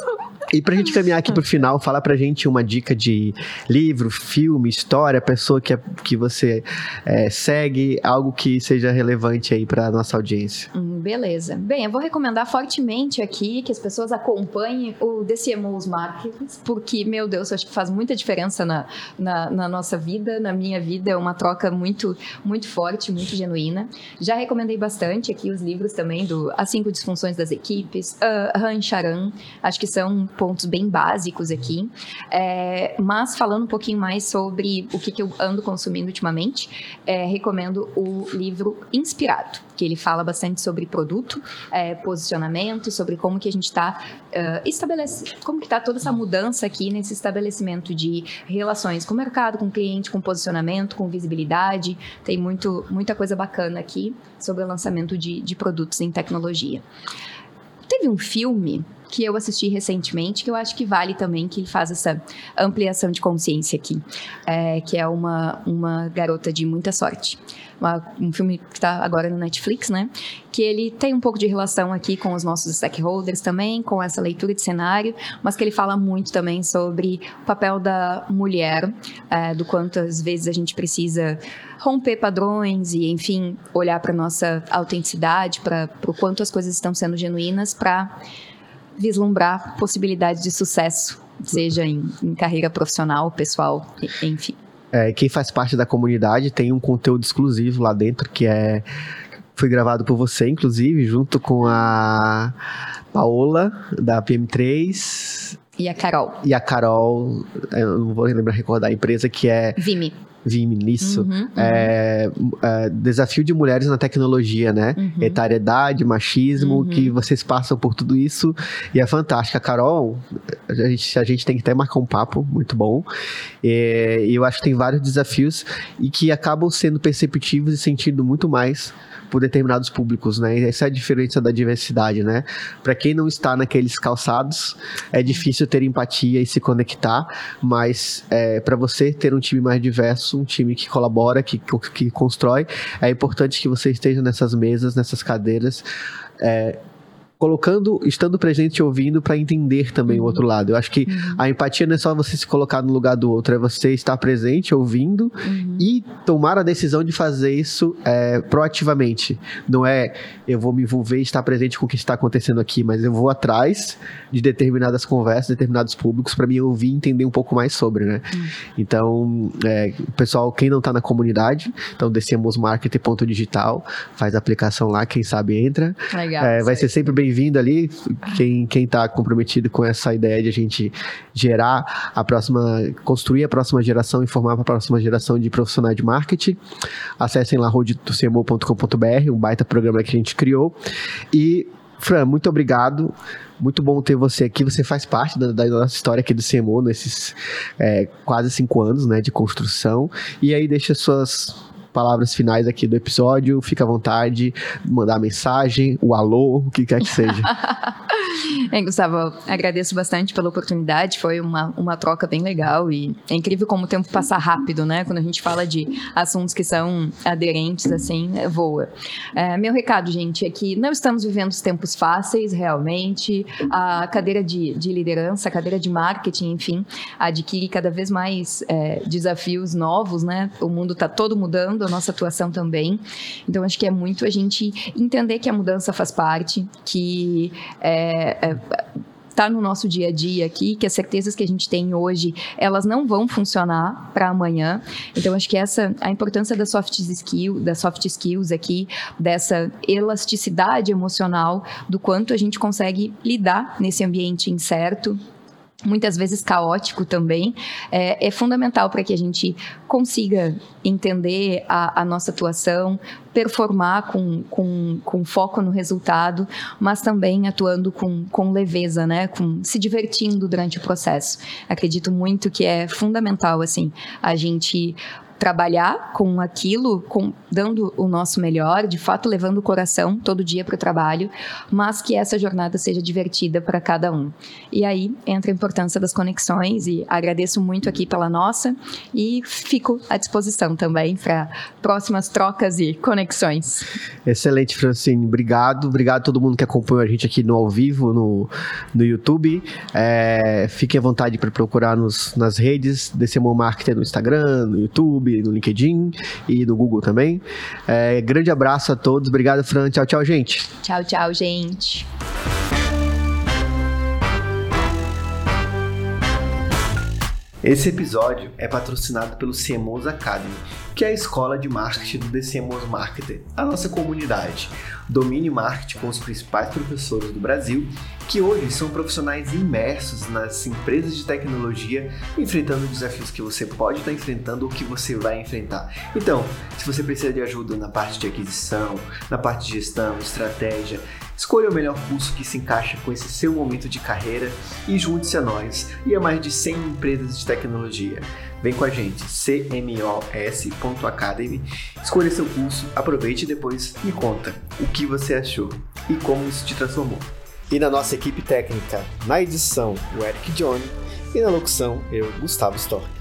[SPEAKER 2] E pra gente caminhar aqui pro final, fala pra gente uma dica de livro, filme, história, pessoa que, é, que você é, segue, algo que seja relevante aí pra nossa audiência.
[SPEAKER 1] Hum, beleza. Bem, eu vou recomendar fortemente aqui que as pessoas acompanhem o DCMOs Markets, porque, meu Deus, eu acho que faz muita diferença na, na, na nossa vida, na minha vida, é uma troca muito, muito forte, muito genuína. Já recomendei bastante aqui os livros também do As Cinco Disfunções das Equipes, uh, Han Charan, acho que são pontos bem básicos aqui. É, mas falando um pouquinho mais sobre o que, que eu ando consumindo ultimamente, é, recomendo o livro Inspirado, que ele fala bastante sobre produto, é, posicionamento, sobre como que a gente está uh, estabelecendo, como que está toda essa mudança aqui nesse estabelecimento de relações com o mercado, com o cliente, com posicionamento, com visibilidade. Tem muito, muita coisa bacana aqui sobre o lançamento de, de produtos em tecnologia. Teve um filme que eu assisti recentemente, que eu acho que vale também, que faz essa ampliação de consciência aqui, é, que é uma, uma garota de muita sorte. Uma, um filme que está agora no Netflix, né? Que ele tem um pouco de relação aqui com os nossos stakeholders também, com essa leitura de cenário, mas que ele fala muito também sobre o papel da mulher, é, do quanto às vezes a gente precisa romper padrões e, enfim, olhar para nossa autenticidade, para o quanto as coisas estão sendo genuínas, para vislumbrar possibilidades de sucesso, seja em, em carreira profissional, pessoal, enfim.
[SPEAKER 2] É, quem faz parte da comunidade tem um conteúdo exclusivo lá dentro que é foi gravado por você, inclusive, junto com a Paola da PM3
[SPEAKER 1] e a Carol.
[SPEAKER 2] E a Carol, eu não vou lembrar recordar a empresa que é
[SPEAKER 1] Vime.
[SPEAKER 2] Vime, nisso. Uhum, uhum. É, é, desafio de mulheres na tecnologia, né? Uhum. Etariedade, machismo, uhum. que vocês passam por tudo isso. E é fantástica. Carol, a gente, a gente tem que até marcar um papo muito bom. E eu acho que tem vários desafios e que acabam sendo perceptivos e sentindo muito mais por determinados públicos, né? Essa é a diferença da diversidade, né? Para quem não está naqueles calçados, é difícil ter empatia e se conectar, mas é, para você ter um time mais diverso, um time que colabora, que, que constrói, é importante que você esteja nessas mesas, nessas cadeiras. É, colocando, estando presente e ouvindo para entender também uhum. o outro lado. Eu acho que uhum. a empatia não é só você se colocar no lugar do outro, é você estar presente, ouvindo uhum. e tomar a decisão de fazer isso é, proativamente. Não é eu vou me envolver e estar presente com o que está acontecendo aqui, mas eu vou atrás de determinadas conversas, determinados públicos para me ouvir e entender um pouco mais sobre, né? Uhum. Então, é, pessoal, quem não está na comunidade, então descemos marketing.digital, faz a aplicação lá, quem sabe entra. Legal, é, vai ser sempre bem bem-vindo ali. Quem, quem tá comprometido com essa ideia de a gente gerar a próxima, construir a próxima geração e formar a próxima geração de profissionais de marketing. Acessem lá rodocmo.com.br, um baita programa que a gente criou. E, Fran, muito obrigado. Muito bom ter você aqui. Você faz parte da, da nossa história aqui do CMO nesses é, quase cinco anos né, de construção. E aí, deixa suas palavras finais aqui do episódio. Fica à vontade, mandar mensagem, o alô, o que quer que seja. [laughs]
[SPEAKER 1] é, Gustavo, agradeço bastante pela oportunidade. Foi uma, uma troca bem legal e é incrível como o tempo passa rápido, né? Quando a gente fala de assuntos que são aderentes, assim, é, voa. É, meu recado, gente, é que não estamos vivendo os tempos fáceis, realmente. A cadeira de, de liderança, a cadeira de marketing, enfim, adquire cada vez mais é, desafios novos, né? O mundo está todo mudando a nossa atuação também. Então, acho que é muito a gente entender que a mudança faz parte, que é, é está no nosso dia a dia aqui, que as certezas que a gente tem hoje, elas não vão funcionar para amanhã. Então, acho que essa a importância da soft skills, das soft skills aqui, dessa elasticidade emocional, do quanto a gente consegue lidar nesse ambiente incerto, muitas vezes caótico também, é, é fundamental para que a gente consiga entender a, a, nossa atuação, performar com, com, com foco no resultado, mas também atuando com, com leveza, né? Com, se divertindo durante o processo. Acredito muito que é fundamental, assim, a gente trabalhar com aquilo, com, dando o nosso melhor, de fato levando o coração todo dia para o trabalho, mas que essa jornada seja divertida para cada um. E aí entra a importância das conexões e agradeço muito aqui pela nossa e fico à disposição também para próximas trocas e conexões.
[SPEAKER 2] Excelente, Francine. Obrigado. Obrigado a todo mundo que acompanhou a gente aqui no ao vivo, no, no YouTube. É, fiquem à vontade para procurar nos, nas redes DCMO Marketer no Instagram, no YouTube, no LinkedIn e no Google também. É, grande abraço a todos. Obrigado, Fran. Tchau, tchau, gente.
[SPEAKER 1] Tchau, tchau, gente.
[SPEAKER 2] Esse episódio é patrocinado pelo CMOs Academy, que é a escola de marketing do DCMOs Marketer, a nossa comunidade. Domine marketing com os principais professores do Brasil, que hoje são profissionais imersos nas empresas de tecnologia, enfrentando desafios que você pode estar enfrentando ou que você vai enfrentar. Então, se você precisa de ajuda na parte de aquisição, na parte de gestão, estratégia, Escolha o melhor curso que se encaixa com esse seu momento de carreira e junte-se a nós e a mais de 100 empresas de tecnologia. Vem com a gente, cmos.academy, escolha seu curso, aproveite e depois me conta o que você achou e como isso te transformou. E na nossa equipe técnica, na edição, o Eric Johnny e na locução, eu, Gustavo Stork.